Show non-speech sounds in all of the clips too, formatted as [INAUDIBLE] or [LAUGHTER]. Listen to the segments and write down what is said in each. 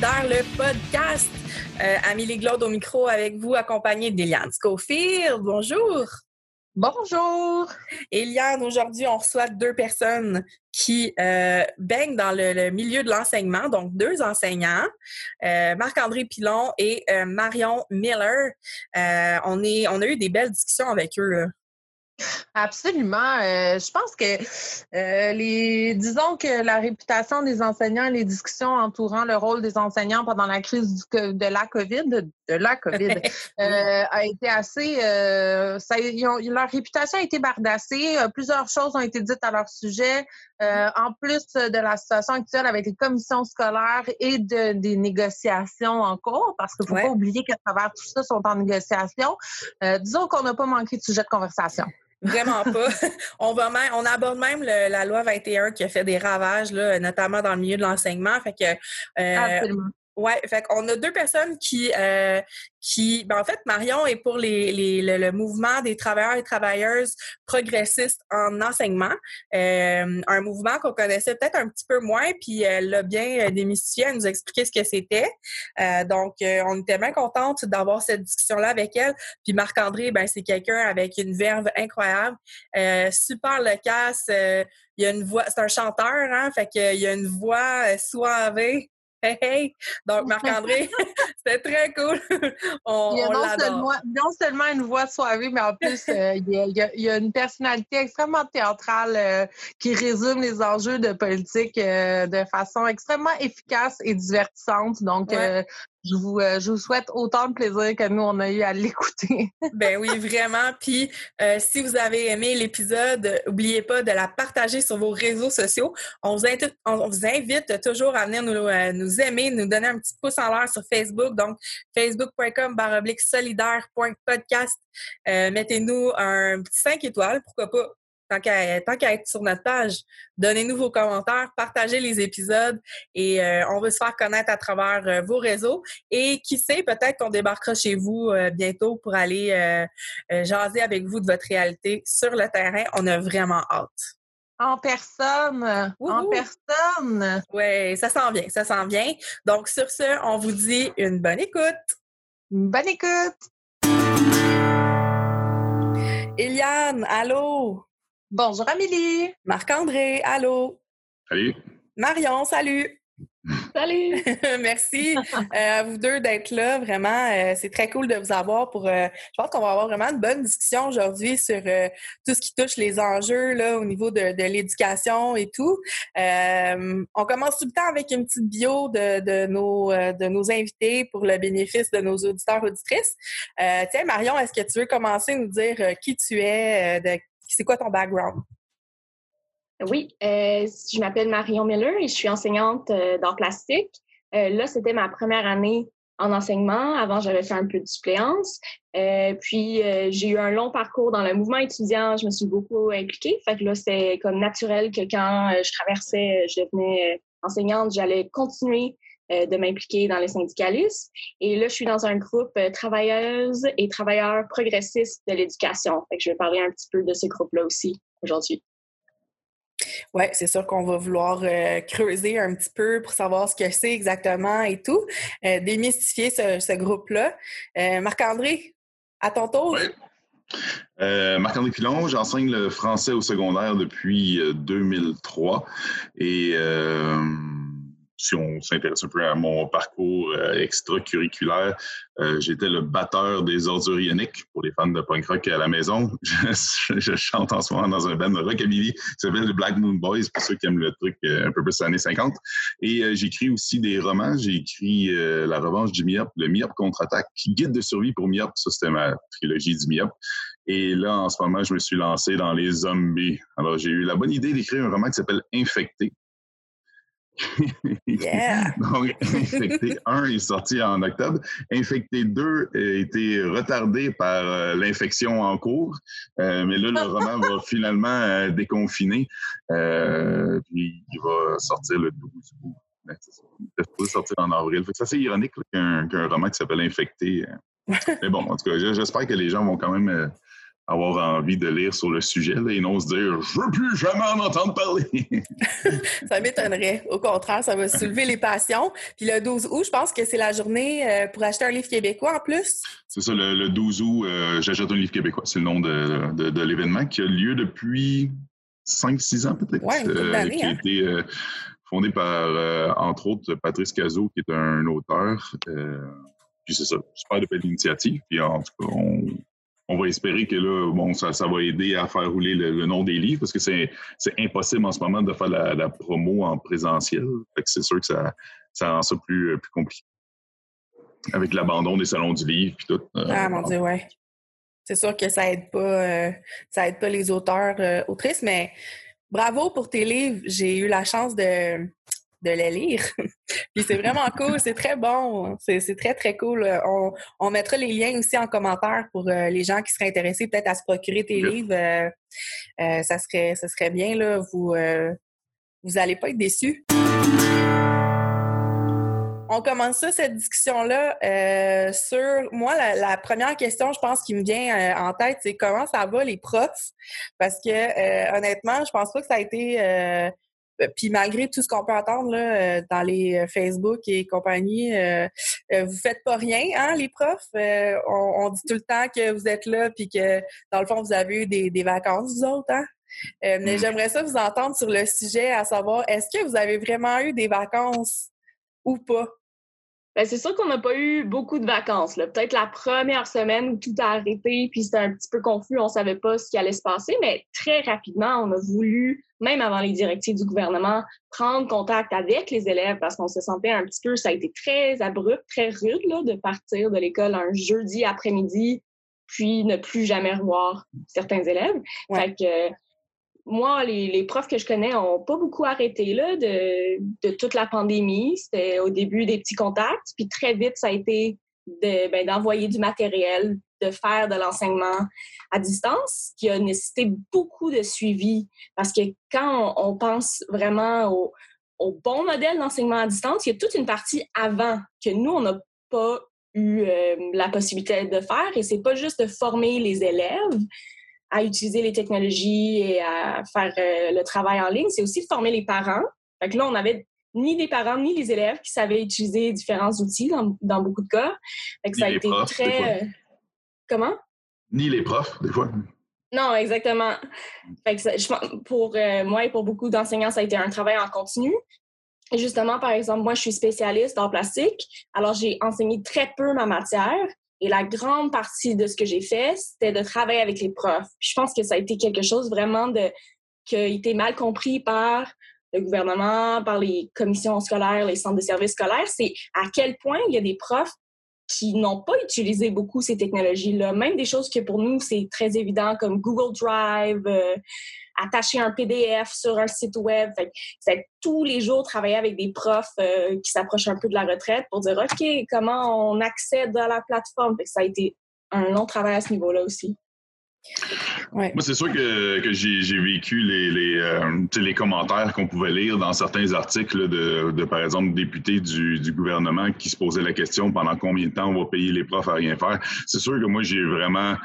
Solidaire, le podcast. Euh, Amélie Glaude au micro avec vous, accompagnée d'Eliane Schofield. Bonjour. Bonjour. Eliane, aujourd'hui, on reçoit deux personnes qui euh, baignent dans le, milieu de l'enseignement, donc deux enseignants, euh, Marc-André Pilon et Marion Miller. on, est, on a eu des belles discussions avec eux. Absolument. Euh, je pense que euh, les disons que la réputation des enseignants et les discussions entourant le rôle des enseignants pendant la crise de la COVID, de, la COVID, [LAUGHS] euh, a été assez ça, leur réputation a été bardassée. Plusieurs choses ont été dites à leur sujet. en plus de la situation actuelle avec les commissions scolaires et de, des négociations en cours, parce qu'il ne faut pas oublier qu'à travers tout ça, sont en négociation. disons qu'on n'a pas manqué de sujet de conversation. Vraiment pas. [LAUGHS] on va même, on aborde même la loi 21 qui a fait des ravages, là, notamment dans le milieu de l'enseignement. Fait que euh, oui, fait qu'on a deux personnes qui, euh, qui ben en fait, Marion est pour les, les le, mouvement des travailleurs et travailleuses progressistes en enseignement, euh, un mouvement qu'on connaissait peut-être un petit peu moins, puis elle l'a bien euh, démystifié, elle nous a expliqué ce que c'était. donc, on était bien contente d'avoir cette discussion-là avec elle. Puis Marc-André, ben c'est quelqu'un avec une verve incroyable, super loquace, il y a une voix, c'est un chanteur, hein, fait qu'il y a une voix suavée Hey, hey! Donc, Marc-André, [LAUGHS] [LAUGHS] c'était très cool. [LAUGHS] on, il y a non, seulement, non, seulement, une voix soirée, mais en plus, euh, il, y a, une personnalité extrêmement théâtrale euh, qui résume les enjeux de politique euh, de façon extrêmement efficace et divertissante. Donc, je vous, euh, je vous souhaite autant de plaisir que nous, on a eu à l'écouter. [LAUGHS] ben oui, vraiment. Puis, euh, si vous avez aimé l'épisode, n'oubliez pas de la partager sur vos réseaux sociaux. On vous, invite, toujours à venir nous, euh, nous aimer, nous donner un petit pouce en l'air sur Facebook. Donc, facebook.com solidaire.podcast. Mettez-nous un petit 5 étoiles, pourquoi pas tant qu'à être sur notre page, donnez-nous vos commentaires, partagez les épisodes et euh, on veut se faire connaître à travers euh, vos réseaux. Et qui sait, peut-être qu'on débarquera chez vous euh, bientôt pour aller jaser avec vous de votre réalité sur le terrain. On a vraiment hâte. En personne. En personne. Oui, ça s'en vient, ça s'en vient. Donc, sur ce, on vous dit une bonne écoute. Une bonne écoute. Eliane, allô? Bonjour Amélie. Marc-André, allô? Salut. Marion, salut. Salut. [LAUGHS] Merci euh, à vous deux d'être là. Vraiment, euh, c'est très cool de vous avoir pour. Euh, je pense qu'on va avoir vraiment une bonne discussion aujourd'hui sur tout ce qui touche les enjeux là au niveau de, l'éducation et tout. on commence tout le temps avec une petite bio de, de nos de nos invités pour le bénéfice de nos auditeurs auditrices. tiens, Marion, est-ce que tu veux commencer à nous dire qui tu es, de c'est quoi ton background? Oui, euh, je m'appelle Marion Miller et je suis enseignante euh, plastique. Euh, là, c'était ma première année en enseignement. Avant, j'avais fait un peu de suppléance. puis, j'ai eu un long parcours dans le mouvement étudiant. Je me suis beaucoup impliquée. Fait que là, c'était comme naturel que quand je traversais, je devenais enseignante, j'allais continuer euh, de m'impliquer dans les syndicalistes. Et là, je suis dans un groupe euh, travailleuses et travailleurs progressistes de l'éducation. je vais parler un petit peu de ce groupe-là aussi aujourd'hui. Oui, c'est sûr qu'on va vouloir euh, creuser un petit peu pour savoir ce que c'est exactement et tout, démystifier ce, groupe-là. Marc-André, à ton tour. Oui. Marc-André Pilon, j'enseigne le français au secondaire depuis 2003 et si on s'intéresse un peu à mon parcours euh, extracurriculaire, euh, j'étais le batteur des ordures ioniques pour les fans de punk rock à la maison. [LAUGHS] Je, chante en ce moment dans un band de rockabilly qui s'appelle The Black Moon Boys, pour ceux qui aiment le truc euh, un peu plus des années 50. Et j'écris aussi des romans. J'ai écrit La revanche du Miop, le Miop contre-attaque, guide de survie pour Miop. Ça, c'était ma trilogie du Miop. Et là, en ce moment, je me suis lancé dans les zombies. Alors, j'ai eu la bonne idée d'écrire un roman qui s'appelle Infecté, [LAUGHS] Donc, Infecté 1 est sorti en octobre. Infecté 2 a été retardé par euh, l'infection en cours. Euh, mais là, le roman va [LAUGHS] finalement euh, déconfiner. puis il va sortir le 12 août. Ben, il va sortir en avril. C'est assez ironique qu'un roman qui s'appelle Infecté. [LAUGHS] mais bon, en tout cas, j'espère que les gens vont quand même avoir envie de lire sur le sujet et non se dire je veux plus jamais en entendre parler. [LAUGHS] [LAUGHS] ça m'étonnerait. Au contraire, ça va soulever les passions. Puis le 12 août, je pense que c'est la journée euh, pour acheter un livre québécois en plus. C'est ça, le, 12 août, euh, j'achète un livre québécois. C'est le nom de, l'événement qui a lieu depuis 5-6 ans peut-être. Oui, euh, Qui a hein. été fondé par, entre autres, Patrice Cazot, qui est un auteur. puis c'est ça, super de belle initiative. Puis en tout cas, on, on va espérer que là, bon, ça, ça va aider à faire rouler le, nom des livres parce que c'est impossible en ce moment de faire la, promo en présentiel. c'est sûr que ça, ça rend ça plus, plus compliqué. Avec l'abandon des salons du livre et tout. Euh, ah mon Dieu, ouais. C'est sûr que ça aide pas, euh, ça aide pas les auteurs, euh, autrices, mais bravo pour tes livres. J'ai eu la chance de, de les lire. [LAUGHS] Puis c'est vraiment cool, c'est très bon, c'est très, très cool. On, on, mettra les liens aussi en commentaire pour euh, les gens qui seraient intéressés peut-être à se procurer tes livres. Euh, euh, ça, serait, ça serait bien, là. Vous vous allez pas être déçus. On commence ça, cette discussion-là, sur moi, la, la, première question, je pense, qui me vient en tête, c'est comment ça va les profs? Parce que honnêtement, je pense pas que ça a été puis malgré tout ce qu'on peut entendre là, euh, dans les euh, Facebook et compagnie, vous faites pas rien, hein, les profs? On, dit tout le temps que vous êtes là, puis que dans le fond, vous avez eu des, vacances, vous autres, hein? mais mm. j'aimerais ça vous entendre sur le sujet, à savoir, est-ce que vous avez vraiment eu des vacances ou pas? Ben, c'est sûr qu'on n'a pas eu beaucoup de vacances. Peut-être la première semaine où tout a arrêté, puis c'était un petit peu confus, on ne savait pas ce qui allait se passer, mais très rapidement, on a voulu, même avant les directives du gouvernement, prendre contact avec les élèves parce qu'on se sentait un petit peu, ça a été très abrupt, très rude là, de partir de l'école un jeudi après-midi, puis ne plus jamais revoir certains élèves. Fait que, moi, les, profs que je connais n'ont pas beaucoup arrêté là, de, toute la pandémie. C'était au début des petits contacts, puis très vite, ça a été ben, d'envoyer du matériel, de faire de l'enseignement à distance, qui a nécessité beaucoup de suivi. Parce que quand on, pense vraiment au, bon modèle d'enseignement à distance, il y a toute une partie avant que nous, on n'a pas eu euh, la possibilité de faire. Et c'est pas juste de former les élèves, à utiliser les technologies et à faire euh, le travail en ligne, c'est aussi de former les parents. Fait que là, on avait ni les parents ni les élèves qui savaient utiliser différents outils dans, dans beaucoup de cas. Fait que ça a été très. Euh, comment? Ni les profs, des fois. Non, exactement. Fait que pour euh, moi et pour beaucoup d'enseignants, ça a été un travail en continu. Et justement, par exemple, moi, je suis spécialiste en plastique. Alors, j'ai enseigné très peu ma matière. Et la grande partie de ce que j'ai fait, c'était de travailler avec les profs. je pense que ça a été quelque chose vraiment qui a été mal compris par le gouvernement, par les commissions scolaires, les centres de services scolaires, c'est à quel point il y a des profs qui n'ont pas utilisé beaucoup ces technologies-là, même des choses que pour nous, c'est très évident comme Google Drive, euh, attacher un PDF sur un site web. c'est tous les jours travailler avec des profs euh, qui s'approchent un peu de la retraite pour dire OK, comment on accède à la plateforme? ça a été un long travail à ce niveau-là aussi. Moi, c'est sûr que, j'ai vécu les, les, euh, les commentaires qu'on pouvait lire dans certains articles de, par exemple, députés du, du, gouvernement qui se posaient la question pendant combien de temps on va payer les profs à rien faire? C'est sûr que moi, j'ai vraiment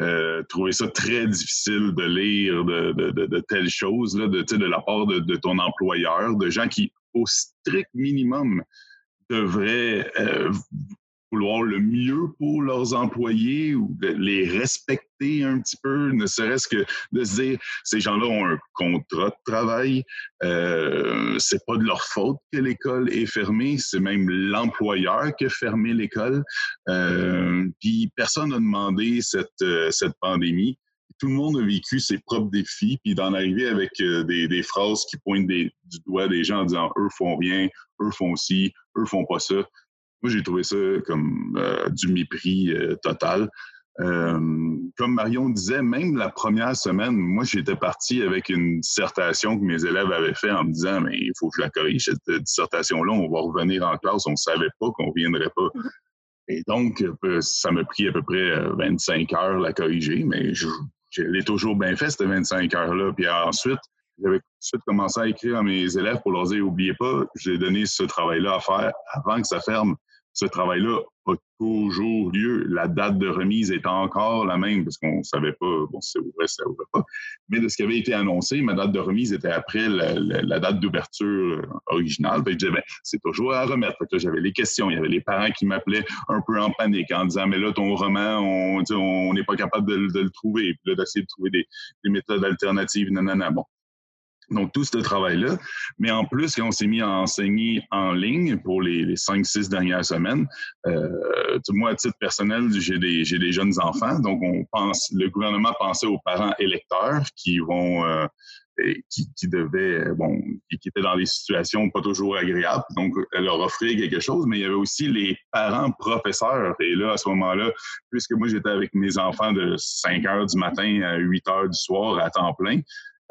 euh, ça très difficile de lire de, de, de, telles choses là, de, de la part de, ton employeur, de gens qui, au strict minimum, devraient euh, vouloir le mieux pour leurs employés ou de les respecter un petit peu, ne serait-ce que de se dire ces gens-là ont un contrat de travail, euh, c'est pas de leur faute que l'école est fermée, c'est même l'employeur qui a fermé l'école. Euh, puis personne n'a demandé cette, euh, cette pandémie. Tout le monde a vécu ses propres défis, puis d'en arriver avec euh, des, des, phrases qui pointent des, du doigt des gens en disant eux font rien, eux font ci, eux font pas ça moi, j'ai trouvé ça comme euh, du mépris euh, total. Euh, comme Marion disait, même la première semaine, moi, j'étais parti avec une dissertation que mes élèves avaient fait en me disant, mais il faut que je la corrige, cette dissertation-là, on va revenir en classe, on ne savait pas qu'on ne viendrait pas. Mm-hmm. Et donc, ça m'a pris à peu près 25 heures la corriger, mais je, l'ai toujours bien fait, cette 25 heures-là. Puis ensuite, j'avais ensuite commencé à écrire à mes élèves pour leur dire, oubliez pas, j'ai donné ce travail-là à faire avant que ça ferme ce travail-là a toujours lieu. La date de remise est encore la même parce qu'on ne savait pas, bon, si ça ouvrait, ça ouvrait pas. Mais de ce qui avait été annoncé, ma date de remise était après la, date d'ouverture originale. je disais, ben, c'est toujours à remettre. j'avais les questions. Il y avait les parents qui m'appelaient un peu en panique en disant, mais là, ton roman, on n'est pas capable de, le trouver. Puis là, d'essayer de trouver des, des méthodes alternatives. Non. Bon, donc, tout ce travail-là. Mais en plus, quand on s'est mis à enseigner en ligne pour les, cinq, six dernières semaines, euh, moi, à titre personnel, j'ai des, j'ai des jeunes enfants. Donc, on pense, le gouvernement pensait aux parents électeurs qui vont, euh, qui, qui, devaient, bon, qui, étaient dans des situations pas toujours agréables. Donc, leur offrir quelque chose. Mais il y avait aussi les parents professeurs. Et là, à ce moment-là, puisque moi, j'étais avec mes enfants de 5 heures du matin à 8 heures du soir à temps plein,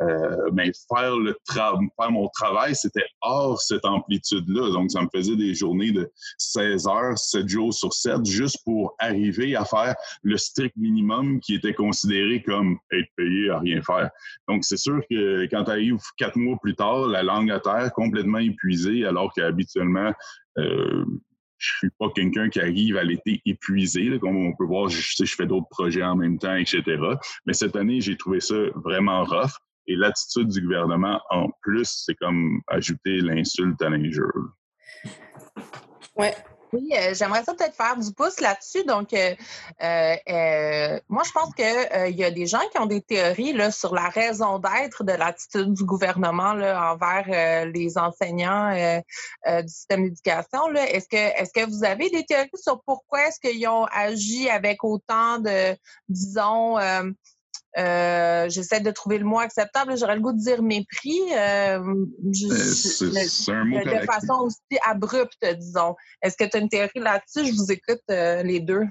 euh, mais faire le faire mon travail, c'était hors cette amplitude-là. Donc, ça me faisait des journées de 16 heures, 7 jours sur 7, juste pour arriver à faire le strict minimum qui était considéré comme être payé à rien faire. Donc, c'est sûr que quand tu arrives quatre mois plus tard, la langue à terre, complètement épuisée, alors qu'habituellement, euh, je suis pas quelqu'un qui arrive à l'été épuisé. comme on peut voir, je, je fais d'autres projets en même temps, etc. Mais cette année, j'ai trouvé ça vraiment rough. Et l'attitude du gouvernement, en plus, c'est comme ajouter l'insulte à l'injure. Ouais. Oui, euh, j'aimerais peut-être faire du pouce là-dessus. Donc, euh, euh, moi, je pense qu'il y a des gens qui ont des théories là, sur la raison d'être de l'attitude du gouvernement envers les enseignants du système d'éducation. Est-ce que, est-ce que vous avez des théories sur pourquoi est-ce qu'ils ont agi avec autant de, disons, euh, j'essaie de trouver le mot acceptable. J'aurais le goût de dire mépris. Euh, euh, c'est un mot De façon aussi abrupte, disons. Est-ce que tu as une théorie là-dessus? Je vous écoute les deux.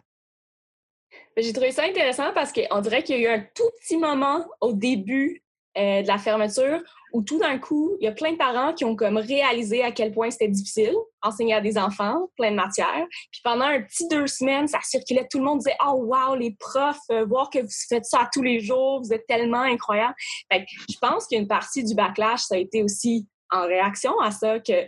J'ai trouvé ça intéressant parce qu'on dirait qu'il y a eu un tout petit moment au début de la fermeture où tout d'un coup, il y a plein de parents qui ont comme réalisé à quel point c'était difficile enseigner à des enfants, plein de matières. Puis pendant un petit deux semaines, ça circulait, tout le monde disait « Oh wow, les profs, euh, voir que vous faites ça tous les jours, vous êtes tellement incroyables. » je pense qu'une partie du backlash, ça a été aussi en réaction à ça que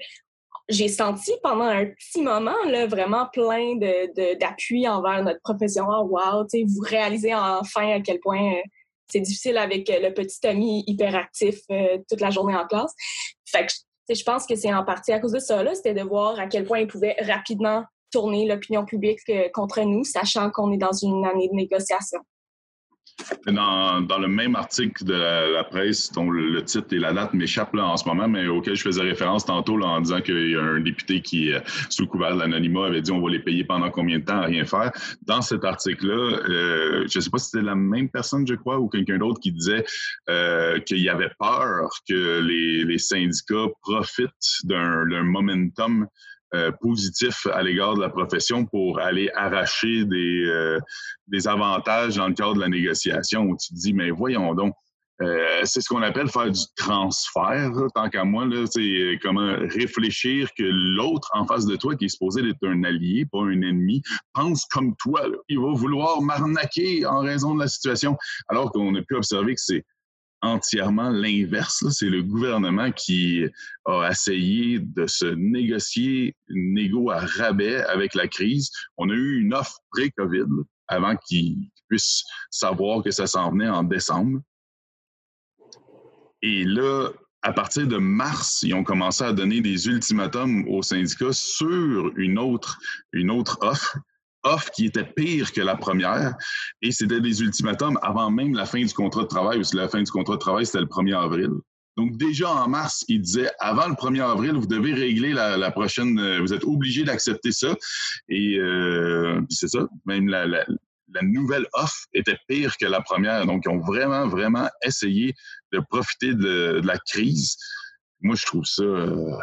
j'ai senti pendant un petit moment là, vraiment plein d'appui de, envers notre profession. Oh, wow, vous réalisez enfin à quel point euh, c'est difficile avec euh, le petit ami hyperactif euh, toute la journée en classe. Fait que je pense que c'est en partie à cause de ça, c'était de voir à quel point il pouvait rapidement tourner l'opinion publique euh, contre nous, sachant qu'on est dans une année de négociation. Dans, dans, le même article de la, presse, dont le, titre et la date m'échappent en ce moment, mais auquel je faisais référence tantôt en disant qu'il y a un député qui, euh, sous le couvert de l'anonymat, avait dit on va les payer pendant combien de temps à rien faire. Dans cet article-là, euh, je ne sais pas si c'était la même personne, je crois, ou quelqu'un d'autre qui disait euh, qu'il y avait peur que les syndicats profitent d'un momentum euh, positif à l'égard de la profession pour aller arracher des, euh, des avantages dans le cadre de la négociation où tu te dis, mais voyons donc, euh, c'est ce qu'on appelle faire du transfert, tant qu'à moi, c'est comment réfléchir que l'autre en face de toi, qui est supposé être un allié, pas un ennemi, pense comme toi. Il va vouloir m'arnaquer en raison de la situation, alors qu'on a pu observer que c'est entièrement l'inverse. C'est le gouvernement qui a essayé de se négocier une négo à rabais avec la crise. On a eu une offre pré-COVID avant qu'ils puissent savoir que ça s'en venait en décembre. Et là, à partir de mars, ils ont commencé à donner des ultimatums aux syndicats sur une autre, une autre offre offre qui était pire que la première. Et c'était des ultimatums avant même la fin du contrat de travail, parce que la fin du contrat de travail, c'était le 1er avril. Donc, déjà en mars, il disait avant le 1er avril, vous devez régler la, prochaine, euh, vous êtes obligé d'accepter ça. Et euh, c'est ça, même la, nouvelle offre était pire que la première. Donc, ils ont vraiment, vraiment essayé de profiter de, la crise. Moi, je trouve ça. Euh,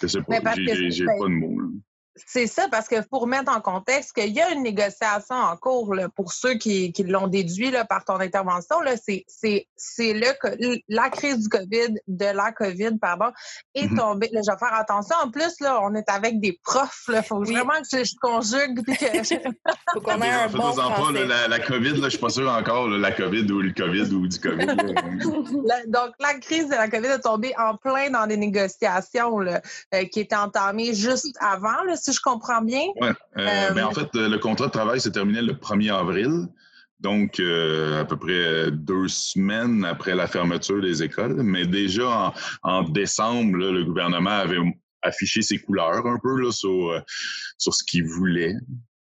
je sais pas, j'ai pas de mots. C'est ça, parce que pour mettre en contexte qu'il y a une négociation en cours pour ceux qui, l'ont déduit là, par ton intervention, c'est la crise du COVID, de la COVID, pardon, est mm-hmm. tombée. je vais faire attention. En plus, là, on est avec des profs. Il faut vraiment que je, conjugue. Que... [LAUGHS] faut qu'on ait un bon pas, la, la, COVID, là, je suis pas sûr encore, la COVID ou le COVID ou du COVID. [LAUGHS] donc, la crise de la COVID est tombée en plein dans des négociations là, euh, qui étaient entamées juste avant, là, si si je comprends bien. Oui. mais en fait, le contrat de travail s'est terminé le 1er avril. Donc, à peu près deux semaines après la fermeture des écoles. Mais déjà en, décembre, le gouvernement avait affiché ses couleurs un peu là, sur, sur ce qu'il voulait.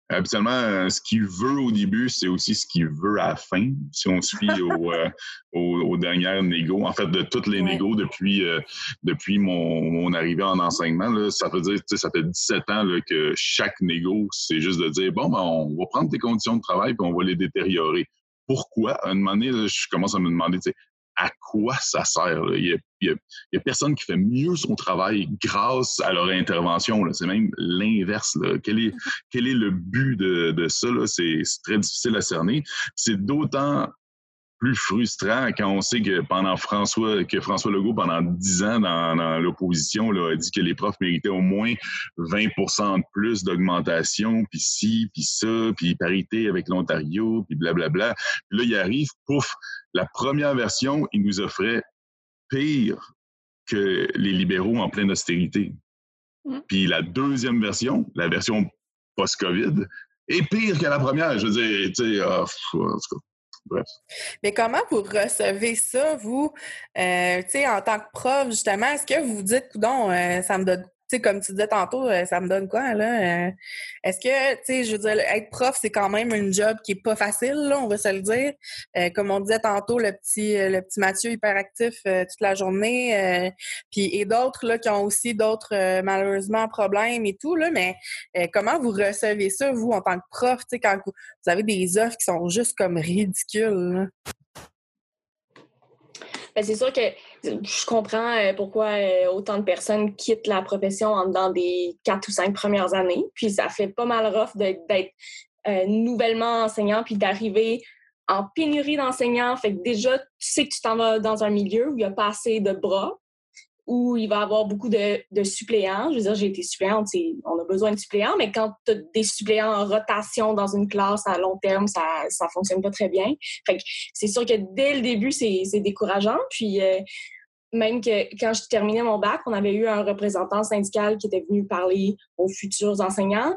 Habituellement, euh, ce qu'il veut au début, c'est aussi ce qu'il veut à la fin, si on se fie [LAUGHS] euh, aux, dernières négos. En fait, de toutes les négos depuis, euh, depuis mon, arrivée en enseignement, là, ça veut dire, ça fait 17 ans là, que chaque négo, c'est juste de dire, bon, ben, on va prendre tes conditions de travail et on va les détériorer. Pourquoi? À un moment donné, je commence à me demander, à quoi ça sert. Il n'y a, personne qui fait mieux son travail grâce à leur intervention. C'est même l'inverse. Quel est, quel est le but de, de ça? C'est très difficile à cerner. C'est d'autant plus frustrant quand on sait que pendant François, que François Legault, pendant dix ans dans, l'opposition, a dit que les profs méritaient au moins 20% de plus d'augmentation, puis ci, puis ça, puis parité avec l'Ontario, puis blablabla. Puis là, il arrive, pouf, la première version, il nous offrait pire que les libéraux en pleine austérité. Mmh. Puis la deuxième version, la version post-COVID, est pire que la première. Je veux dire, tu sais, ah, en tout cas, mais comment vous recevez ça, vous, euh, en tant que prof, justement? Est-ce que vous vous dites, non, euh, ça me donne sais, comme tu disais tantôt, euh, ça me donne quoi, là? Euh, est-ce que, tu sais, je veux dire, être prof, c'est quand même un job qui est pas facile, là, on va se le dire. Euh, comme on disait tantôt, le petit, le petit Mathieu hyperactif toute la journée, puis et d'autres, là, qui ont aussi d'autres, malheureusement, problèmes et tout, là, mais comment vous recevez ça, vous, en tant que prof, tu sais, quand vous avez des offres qui sont juste comme ridicules, ben, c'est sûr que je comprends euh, pourquoi euh, autant de personnes quittent la profession dans des quatre ou cinq premières années. Puis ça fait pas mal rough d'être euh, nouvellement enseignant puis d'arriver en pénurie d'enseignants. Fait que déjà, tu sais que tu t'en vas dans un milieu où il n'y a pas assez de bras où il va y avoir beaucoup de, suppléants. Je veux dire, j'ai été suppléante, on a besoin de suppléants, mais quand tu as des suppléants en rotation dans une classe à long terme, ça ne fonctionne pas très bien. c'est sûr que dès le début, c'est décourageant. Puis euh, même que quand je terminais mon bac, on avait eu un représentant syndical qui était venu parler aux futurs enseignants.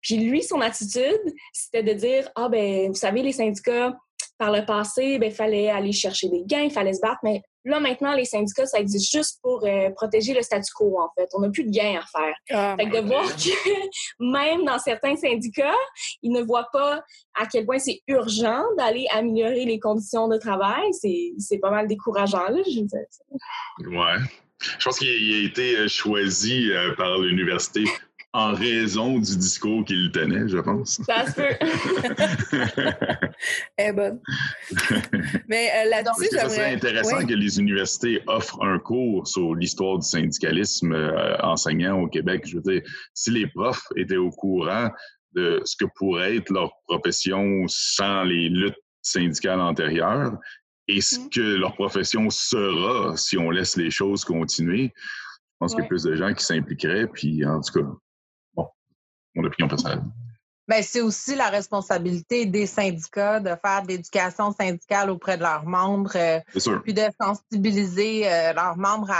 Puis lui, son attitude, c'était de dire Ah, ben, vous savez, les syndicats, par le passé, il ben, fallait aller chercher des gains, il fallait se battre, mais Là, maintenant, les syndicats, ça existe juste pour euh, protéger le statu quo, en fait. On n'a plus de gains à faire. Ah, fait que de voir que [LAUGHS] même dans certains syndicats, ils ne voient pas à quel point c'est urgent d'aller améliorer les conditions de travail, c'est pas mal décourageant, là, je Ouais. Je pense qu'il a été euh, choisi euh, par l'université en raison du discours qu'il tenait, je pense. Ça se peut. [LAUGHS] Est bonne. Mais euh, là-dessus, Ça serait intéressant que les universités offrent un cours sur l'histoire du syndicalisme euh, enseignant au Québec. Je veux dire, si les profs étaient au courant de ce que pourrait être leur profession sans les luttes syndicales antérieures et ce mm. que leur profession sera si on laisse les choses continuer, je pense qu'il y a plus de gens qui s'impliqueraient. Puis, en tout cas, mon opinion personnelle. Ben, c'est aussi la responsabilité des syndicats de faire de l'éducation syndicale auprès de leurs membres, euh, puis de sensibiliser euh, leurs membres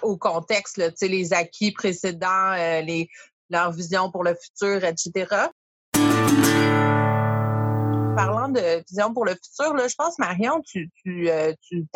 au contexte, les acquis précédents, euh, les, leur vision pour le futur, etc. Parlant de vision pour le futur, là, je pense, Marion, tu, tu, tu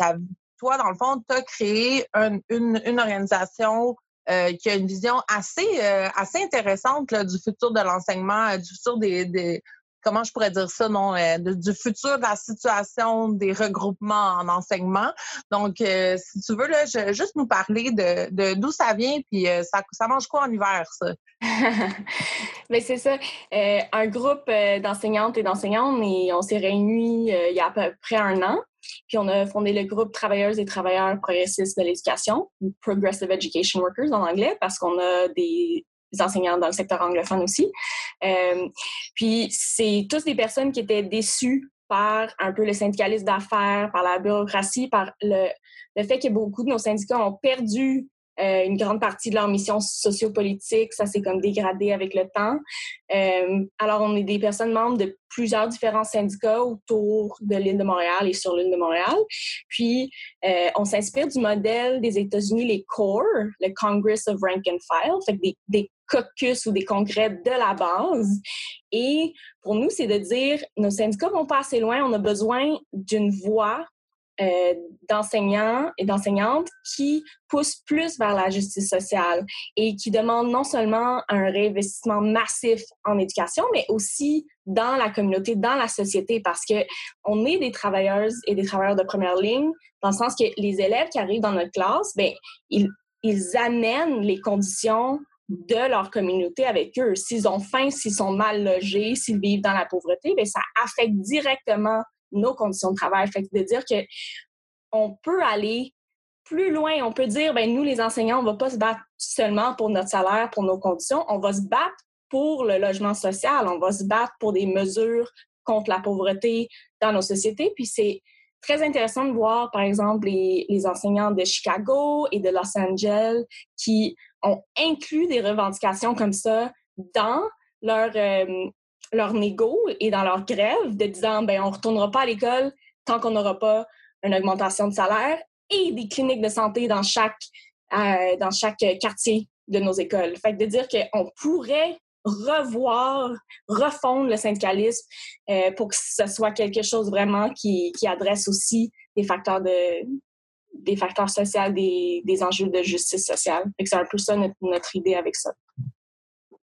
toi, dans le fond, tu as créé une, une organisation euh, qui a une vision assez, euh, assez intéressante du futur de l'enseignement, euh, du futur des, comment je pourrais dire ça, non, du futur de la situation des regroupements en enseignement. Donc, si tu veux, là, juste nous parler de d'où ça vient, puis ça, mange quoi en hiver, ça? [LAUGHS] Bien, c'est ça. un groupe d'enseignantes et d'enseignants, on s'est réunis il y a à peu près un an. Puis on a fondé le groupe Travailleuses et travailleurs progressistes de l'éducation, Progressive Education Workers en anglais, parce qu'on a des enseignants dans le secteur anglophone aussi. Euh, puis c'est tous des personnes qui étaient déçues par un peu le syndicalisme d'affaires, par la bureaucratie, par le, le fait que beaucoup de nos syndicats ont perdu euh, une grande partie de leur mission sociopolitique, ça s'est comme dégradé avec le temps. Euh, alors, on est des personnes membres de plusieurs différents syndicats autour de l'île de Montréal et sur l'île de Montréal. Puis, euh, on s'inspire du modèle des États-Unis, les CORE, le Congress of Rank and File, fait des, des caucus ou des congrès de la base. Et pour nous, c'est de dire, nos syndicats vont pas assez loin, on a besoin d'une voix euh, d'enseignants et d'enseignantes qui poussent plus vers la justice sociale et qui demandent non seulement un réinvestissement massif en éducation, mais aussi dans la communauté, dans la société, parce que on est des travailleuses et des travailleurs de première ligne, dans le sens que les élèves qui arrivent dans notre classe, ben ils, ils amènent les conditions de leur communauté avec eux. S'ils ont faim, s'ils sont mal logés, s'ils vivent dans la pauvreté, bien, ça affecte directement nos conditions de travail. Fait que de dire que on peut aller plus loin, on peut dire, ben nous, les enseignants, on va pas se battre seulement pour notre salaire, pour nos conditions, on va se battre pour le logement social, on va se battre pour des mesures contre la pauvreté dans nos sociétés. Puis c'est très intéressant de voir, par exemple, les, les, enseignants de Chicago et de Los Angeles qui ont inclus des revendications comme ça dans leur, euh, leur négo et dans leur grève de disant ben on retournera pas à l'école tant qu'on n'aura pas une augmentation de salaire et des cliniques de santé dans chaque euh, dans chaque quartier de nos écoles. Fait que de dire qu'on pourrait revoir, refondre le syndicalisme euh, pour que ce soit quelque chose vraiment qui, qui adresse aussi des facteurs de des facteurs sociaux, des, des enjeux de justice sociale. C'est un peu ça notre idée avec ça.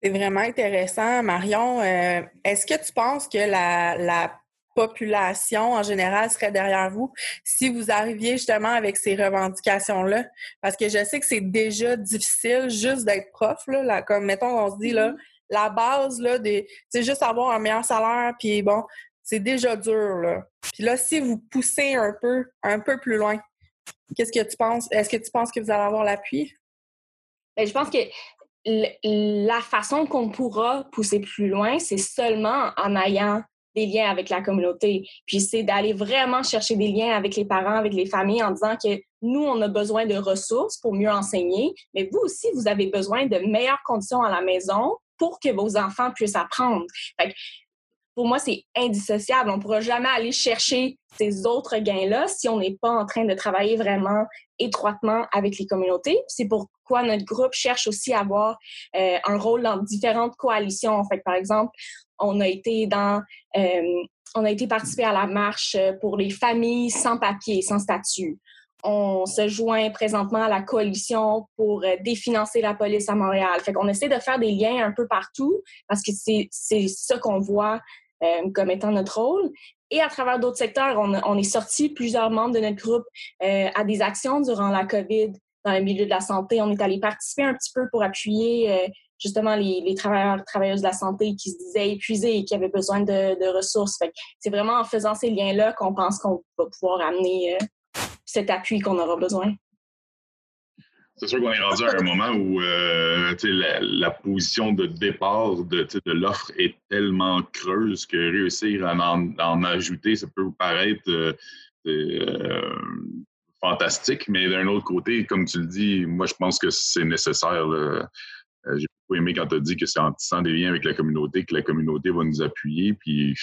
C'est vraiment intéressant. Marion, euh, est-ce que tu penses que la, population en général serait derrière vous si vous arriviez justement avec ces revendications-là? Parce que je sais que c'est déjà difficile juste d'être prof, là, comme mettons on se dit là, mm-hmm. la base là, c'est juste avoir un meilleur salaire, puis bon, c'est déjà dur. Là. Puis là, si vous poussez un peu, un peu plus loin, qu'est-ce que tu penses? Est-ce que tu penses que vous allez avoir l'appui? Ben, je pense que la façon qu'on pourra pousser plus loin, c'est seulement en ayant des liens avec la communauté. Puis c'est d'aller vraiment chercher des liens avec les parents, avec les familles en disant que nous, on a besoin de ressources pour mieux enseigner, mais vous aussi, vous avez besoin de meilleures conditions à la maison pour que vos enfants puissent apprendre. Pour moi, c'est indissociable. On ne pourra jamais aller chercher ces autres gains-là si on n'est pas en train de travailler vraiment étroitement avec les communautés. C'est pourquoi notre groupe cherche aussi à avoir euh, un rôle dans différentes coalitions. Fait par exemple, on a été dans euh, on a été participé à la marche pour les familles sans papier, sans statut. On se joint présentement à la coalition pour euh, définancer la police à Montréal. Fait qu'on essaie de faire des liens un peu partout parce que c'est ça qu'on voit comme étant notre rôle. Et à travers d'autres secteurs, on, est sorti plusieurs membres de notre groupe euh, à des actions durant la COVID dans le milieu de la santé. On est allé participer un petit peu pour appuyer euh, justement les, travailleurs, travailleuses de la santé qui se disaient épuisés et qui avaient besoin de, ressources. C'est vraiment en faisant ces liens-là qu'on pense qu'on va pouvoir amener euh, cet appui qu'on aura besoin. C'est sûr qu'on est rendu à un moment où euh, la, la, position de départ de, de l'offre est tellement creuse que réussir à en, ajouter, ça peut vous paraître euh, euh, fantastique, mais d'un autre côté, comme tu le dis, moi je pense que c'est nécessaire. J'ai beaucoup aimé quand tu as dit que c'est en tissant des liens avec la communauté que la communauté va nous appuyer. Puis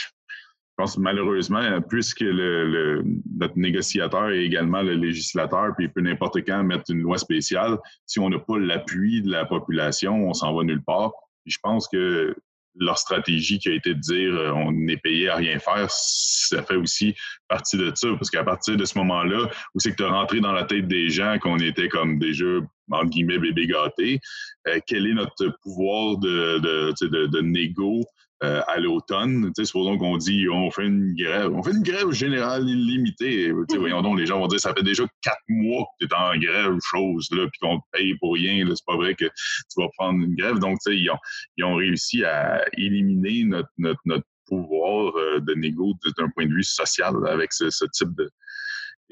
pense malheureusement, puisque le, notre négociateur est également le législateur, puis il peut n'importe quand mettre une loi spéciale, si on n'a pas l'appui de la population, on s'en va nulle part. je pense que leur stratégie qui a été de dire euh, on est payé à rien faire, ça fait aussi partie de ça. Parce qu'à partir de ce moment-là, où c'est que tu rentré dans la tête des gens qu'on était comme déjà, entre guillemets, bébé gâtés, euh, quel est notre pouvoir de, de, de, de négo euh, à l'automne? Supposons qu'on dit on fait une grève. On fait une grève générale illimitée. Voyons donc, les gens vont dire ça fait déjà quatre mois que tu es en grève, chose, là, puis qu'on te paye pour rien. C'est pas vrai que tu vas prendre une grève. Donc, ils ont, ils ont réussi à éliminer notre, notre, notre pouvoir euh, de négo d'un point de vue social avec ce, ce type de.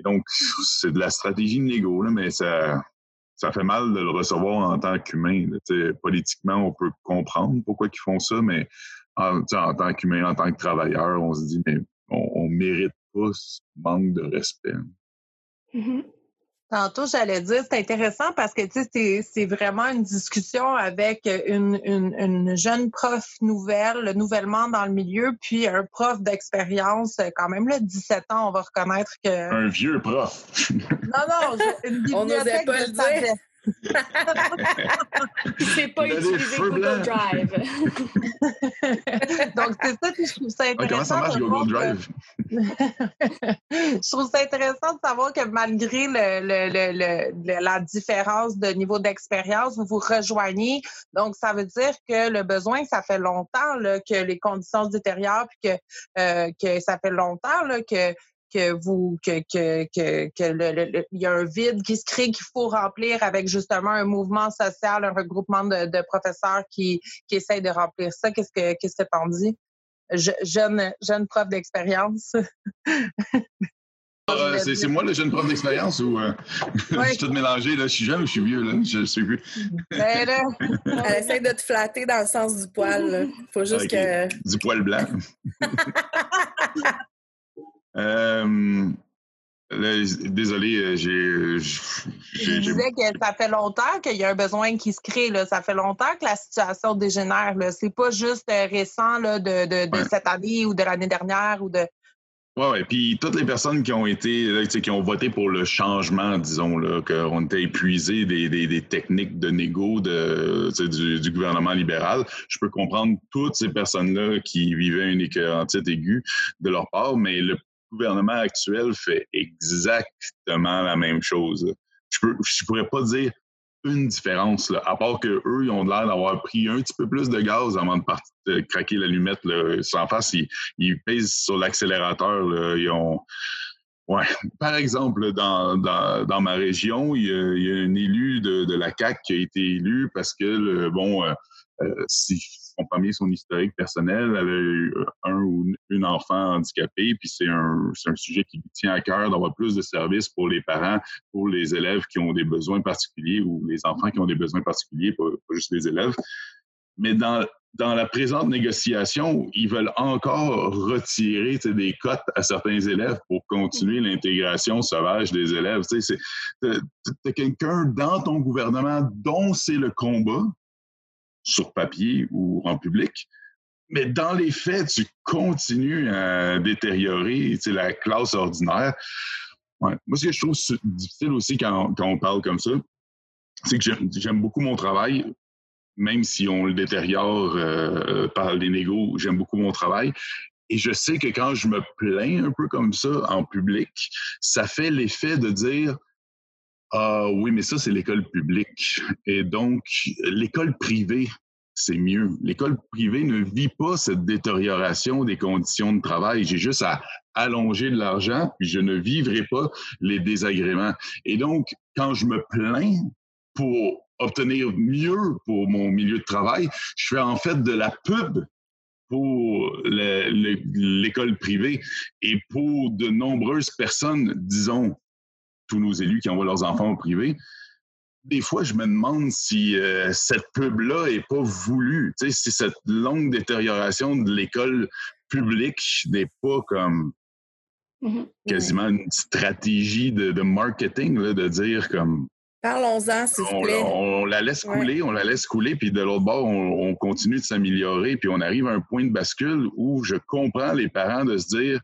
Donc, c'est de la stratégie de négo, là, mais ça, ça fait mal de le recevoir en tant qu'humain. Politiquement, on peut comprendre pourquoi ils font ça, mais en, tant qu'humain, en tant que travailleur, on se dit, mais on, mérite pas ce manque de respect. Mm-hmm. Tantôt, j'allais dire, c'est intéressant parce que c'est vraiment une discussion avec une, une, jeune prof nouvelle, nouvellement dans le milieu, puis un prof d'expérience, quand même, là, 17 ans, on va reconnaître que. Un vieux prof. non, non, une [LAUGHS] bibliothèque on pas le dire. Sait pas utiliser Google Drive. Donc, c'est ça que je trouve ça intéressant. comment ça marche Google Drive? [LAUGHS] je trouve ça intéressant de savoir que malgré le, le, le, la différence de niveau d'expérience, vous vous rejoignez. Donc, ça veut dire que le besoin, ça fait longtemps là, que les conditions se détériorent, puis que, euh, que ça fait longtemps là, que que vous que que que, que il y a un vide qui se crée qu'il faut remplir avec justement un mouvement social, un regroupement de, de professeurs qui qui essayent de remplir ça. Qu'est-ce que qu'est-ce que t'en dis? Je, jeune jeune prof d'expérience. Ah, c'est moi le jeune prof d'expérience ou euh, [LAUGHS] je suis tout mélangé là, je suis jeune ou je suis vieux là, je sais plus. Ben là, [LAUGHS] Elle essaie de te flatter dans le sens du poil. Il faut juste que du poil blanc. [LAUGHS] Euh, désolé, euh, j'ai. Je disais que ça fait longtemps qu'il y a un besoin qui se crée. Là. Ça fait longtemps que la situation dégénère. Ce n'est pas juste euh, récent là, de, de, cette année ou de l'année dernière ou de. Oui, oui. Puis toutes les personnes qui ont été, qui ont voté pour le changement, disons, là, qu'on était épuisé des, des, des, techniques de négo de, du, du, gouvernement libéral, je peux comprendre toutes ces personnes-là qui vivaient une écœurantite aiguë de leur part, mais le gouvernement actuel fait exactement la même chose. Je ne pourrais pas dire une différence, à part qu'eux, ils ont l'air d'avoir pris un petit peu plus de gaz avant de, partir, de craquer l'allumette. Sans face, ils, ils pèsent sur l'accélérateur. Par exemple, dans, ma région, il y, a, un élu de, la CAC qui a été élu parce que, bon, euh, euh premier son historique personnel. Elle a eu un ou une enfant handicapé, puis c'est un, un, sujet qui tient à cœur d'avoir plus de services pour les parents, pour les élèves qui ont des besoins particuliers ou les enfants qui ont des besoins particuliers, pas, juste les élèves. Mais dans, dans la présente négociation, ils veulent encore retirer des cotes à certains élèves pour continuer l'intégration sauvage des élèves. Tu as quelqu'un dans ton gouvernement dont c'est le combat, sur papier ou en public. Mais dans les faits, tu continues à détériorer la classe ordinaire. Moi, ce que je trouve difficile aussi quand, on parle comme ça, c'est que j'aime beaucoup mon travail, même si on le détériore euh, par les négos, j'aime beaucoup mon travail. Et je sais que quand je me plains un peu comme ça en public, ça fait l'effet de dire ah oui, mais ça, c'est l'école publique. Et donc, l'école privée, c'est mieux. L'école privée ne vit pas cette détérioration des conditions de travail. J'ai juste à allonger de l'argent, puis je ne vivrai pas les désagréments. Et donc, quand je me plains pour obtenir mieux pour mon milieu de travail, je fais en fait de la pub pour l'école privée et pour de nombreuses personnes, disons, tous nos élus qui envoient leurs enfants au privé, des fois, je me demande si euh, cette pub-là n'est pas voulue. Tu sais, si cette longue détérioration de l'école publique n'est pas comme mm-hmm. quasiment une stratégie de, marketing, de dire comme. Parlons-en, s'il vous plaît. On, la laisse couler, on la laisse couler, puis de l'autre bord, on, on continue de s'améliorer, puis on arrive à un point de bascule où je comprends les parents de se dire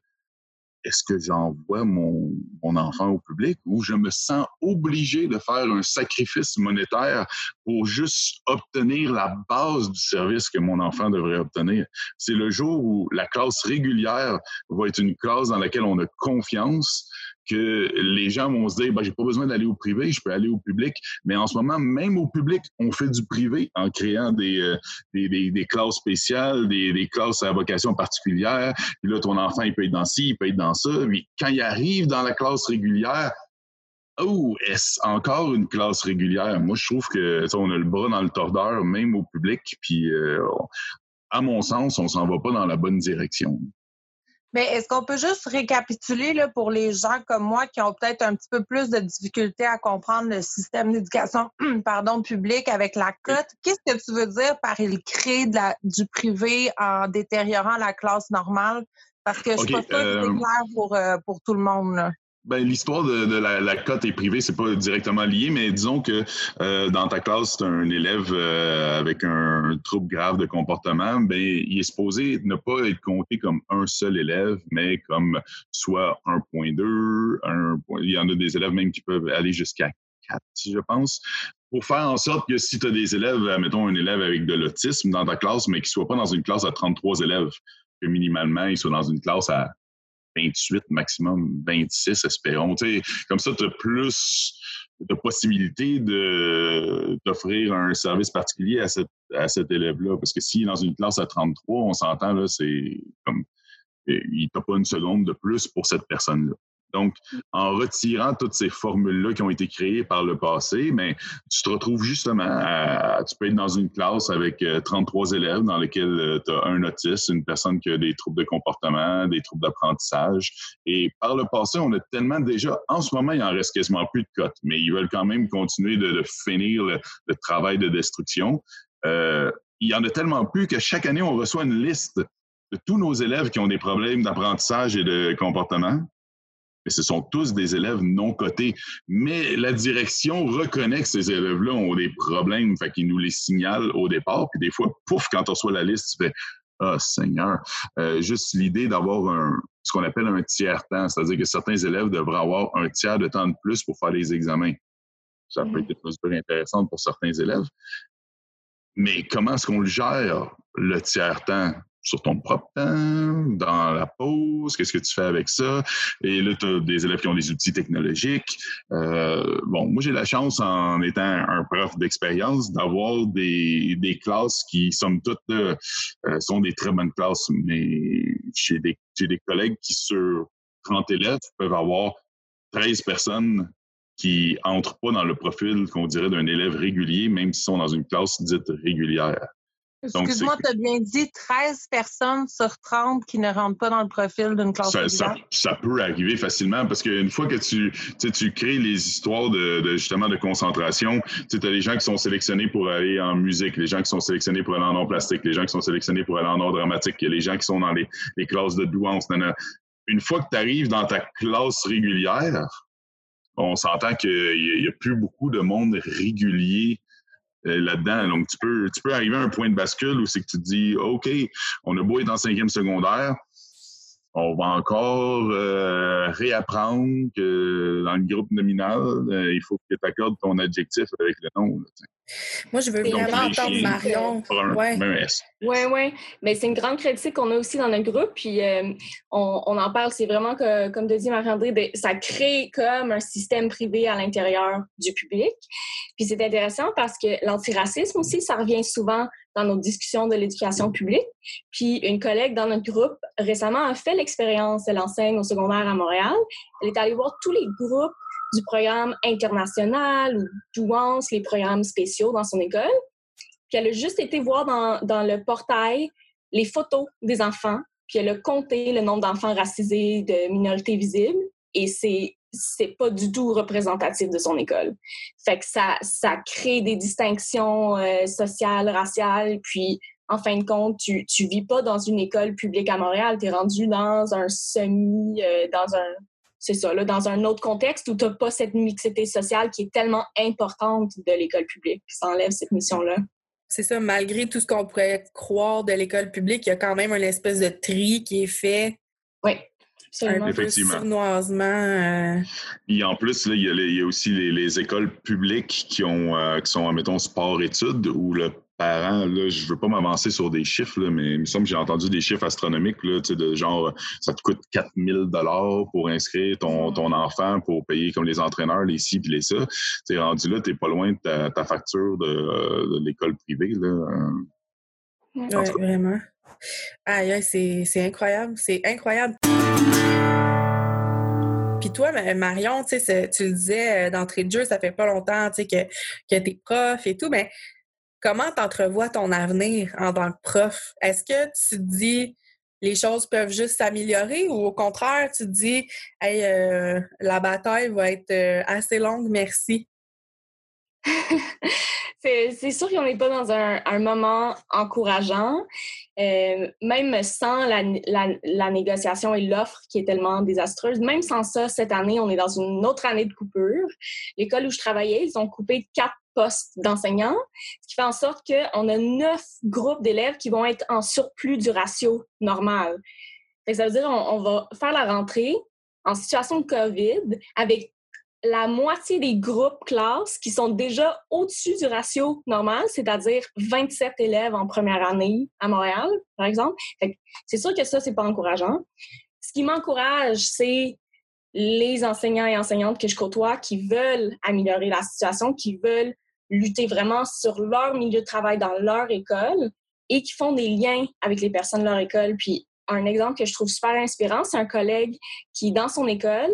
est-ce que j'envoie mon, mon, enfant au public ou je me sens obligé de faire un sacrifice monétaire pour juste obtenir la base du service que mon enfant devrait obtenir? C'est le jour où la classe régulière va être une classe dans laquelle on a confiance, que les gens vont se dire, ben, j'ai pas besoin d'aller au privé, je peux aller au public. Mais en ce moment, même au public, on fait du privé en créant des, euh, des, des, des, classes spéciales, des, des, classes à vocation particulière. Puis là, ton enfant, il peut être dans ci, il peut être dans ça. Puis quand il arrive dans la classe régulière, Oh, est-ce encore une classe régulière? Moi, je trouve que on a le bras dans le tordeur, même au public. Puis, euh, à mon sens, on s'en va pas dans la bonne direction. Mais est-ce qu'on peut juste récapituler là, pour les gens comme moi qui ont peut-être un petit peu plus de difficulté à comprendre le système d'éducation [CLEARS THROAT] pardon, public avec la cote? Qu'est-ce que tu veux dire par il crée de la, du privé en détériorant la classe normale? Parce que je ne suis pas que c'est euh, clair pour, euh, pour tout le monde. Là. Ben, l'histoire de, la, cote est privée, c'est pas directement lié, mais disons que euh, dans ta classe, tu un élève euh, avec un, trouble grave de comportement, ben, il est supposé ne pas être compté comme un seul élève, mais comme soit 1.2, un, il y en a des élèves même qui peuvent aller jusqu'à 4, je pense, pour faire en sorte que si tu as des élèves, mettons un élève avec de l'autisme dans ta classe, mais qu'il ne soit pas dans une classe à 33 élèves, que minimalement, il soit dans une classe à 28, maximum 26, espérons. comme ça, tu as plus de possibilités d'offrir un service particulier à, cet élève-là. Parce que s'il est dans une classe à 33, on s'entend, là, c'est comme il n'a pas une seconde de plus pour cette personne-là. Donc, en retirant toutes ces formules-là qui ont été créées par le passé, mais tu te retrouves justement à, tu peux être dans une classe avec 33 euh, élèves dans lesquels euh, tu as un autiste, une personne qui a des troubles de comportement, des troubles d'apprentissage. Et par le passé, on a tellement déjà, en ce moment, il en reste quasiment plus de cotes, mais ils veulent quand même continuer de, finir le, travail de destruction. Euh, il y en a tellement plus que chaque année, on reçoit une liste de tous nos élèves qui ont des problèmes d'apprentissage et de comportement mais ce sont tous des élèves non cotés. Mais la direction reconnaît que ces élèves-là ont des problèmes, fait qu'ils nous les signalent au départ. Puis des fois, pouf, quand on reçoit la liste, tu fais Ah, Seigneur. Euh, juste l'idée d'avoir un, ce qu'on appelle un tiers-temps, c'est-à-dire que certains élèves devraient avoir un tiers de temps de plus pour faire les examens. Ça peut être une mesure intéressante pour certains élèves. Mais comment est-ce qu'on le gère, le tiers-temps? Sur ton propre temps, dans la pause, qu'est-ce que tu fais avec ça? Et là, tu as des élèves qui ont des outils technologiques. Euh, bon, moi, j'ai la chance, en étant un prof d'expérience, d'avoir des, classes qui, somme toute, euh, sont des très bonnes classes. Mais j'ai des, des collègues qui, sur 30 élèves, peuvent avoir 13 personnes qui entrent pas dans le profil qu'on dirait d'un élève régulier, même s'ils sont dans une classe dite régulière. Excuse-moi, tu as bien dit 13 personnes sur 30 qui ne rentrent pas dans le profil d'une classe ça, ça, peut arriver facilement parce qu'une fois que tu, tu crées les histoires de, justement de concentration, tu as les gens qui sont sélectionnés pour aller en musique, les gens qui sont sélectionnés pour aller en art plastique, les gens qui sont sélectionnés pour aller en art dramatique, les gens qui sont dans les, classes de douance. Une fois que tu arrives dans ta classe régulière, on s'entend qu'il n'y a, a, plus beaucoup de monde régulier là-dedans. Donc, tu peux, tu peux arriver à un point de bascule où c'est que tu te dis, OK, on a beau être en cinquième secondaire, on va encore euh, réapprendre que dans le groupe nominal, euh, il faut que tu accordes ton adjectif avec le nom. Moi, je veux vraiment entendre Marion. Oui, oui. Mais c'est une grande critique qu'on a aussi dans notre groupe. Puis euh, on, en parle, c'est vraiment que, comme te dit Marie-André, ça crée comme un système privé à l'intérieur du public. Puis c'est intéressant parce que l'antiracisme aussi, ça revient souvent dans nos discussions de l'éducation publique. Puis une collègue dans notre groupe récemment a fait l'expérience, elle enseigne au secondaire à Montréal. Elle est allée voir tous les groupes du programme international ou douance, les programmes spéciaux dans son école. Puis elle a juste été voir dans, dans le portail les photos des enfants, puis elle a compté le nombre d'enfants racisés de minorités visibles. Et c'est c'est pas du tout représentatif de son école. Fait que ça, ça crée des distinctions euh, sociales, raciales, puis en fin de compte, tu, tu vis pas dans une école publique à Montréal, tu es rendu dans un semi, euh, dans un, c'est ça, là, dans un autre contexte où tu n'as pas cette mixité sociale qui est tellement importante de l'école publique. Ça enlève cette mission-là. C'est ça, malgré tout ce qu'on pourrait croire de l'école publique, il y a quand même une espèce de tri qui est fait. Oui. Un peu sournoisement. Euh. Et en plus, là, il, y a aussi les, écoles publiques qui, ont, euh, qui sont, mettons, sport-études, où le parents, là, je veux pas m'avancer sur des chiffres, là, mais il me semble que j'ai entendu des chiffres astronomiques, là, de genre, ça te coûte 4000 dollars pour inscrire ton, ton, enfant, pour payer comme les entraîneurs, les ci puis les ça. T'es rendu là, t'es pas loin de ta, facture de, l'école privée, là. Oui, vraiment. Aïe, c'est incroyable, c'est incroyable. Toi, Marion, tu le disais euh, d'entrée de jeu, ça fait pas longtemps que, que tu es prof et tout, mais comment tu entrevois ton avenir en tant que prof? Est-ce que tu te dis les choses peuvent juste s'améliorer ou au contraire, tu te dis euh, la bataille va être euh, assez longue, merci? [LAUGHS] c'est sûr qu'on n'est pas dans un, moment encourageant. Euh, même sans la, la négociation et l'offre qui est tellement désastreuse, même sans ça, cette année, on est dans une autre année de coupure. L'école où je travaillais, ils ont coupé quatre postes d'enseignants, ce qui fait en sorte qu'on a neuf groupes d'élèves qui vont être en surplus du ratio normal. ça veut dire qu'on on va faire la rentrée en situation de COVID avec la moitié des groupes classes qui sont déjà au-dessus du ratio normal, c'est-à-dire 27 élèves en première année à Montréal, par exemple. C'est sûr que ça, c'est pas encourageant. Ce qui m'encourage, c'est les enseignants et enseignantes que je côtoie qui veulent améliorer la situation, qui veulent lutter vraiment sur leur milieu de travail dans leur école et qui font des liens avec les personnes de leur école. Puis un exemple que je trouve super inspirant, c'est un collègue qui, dans son école,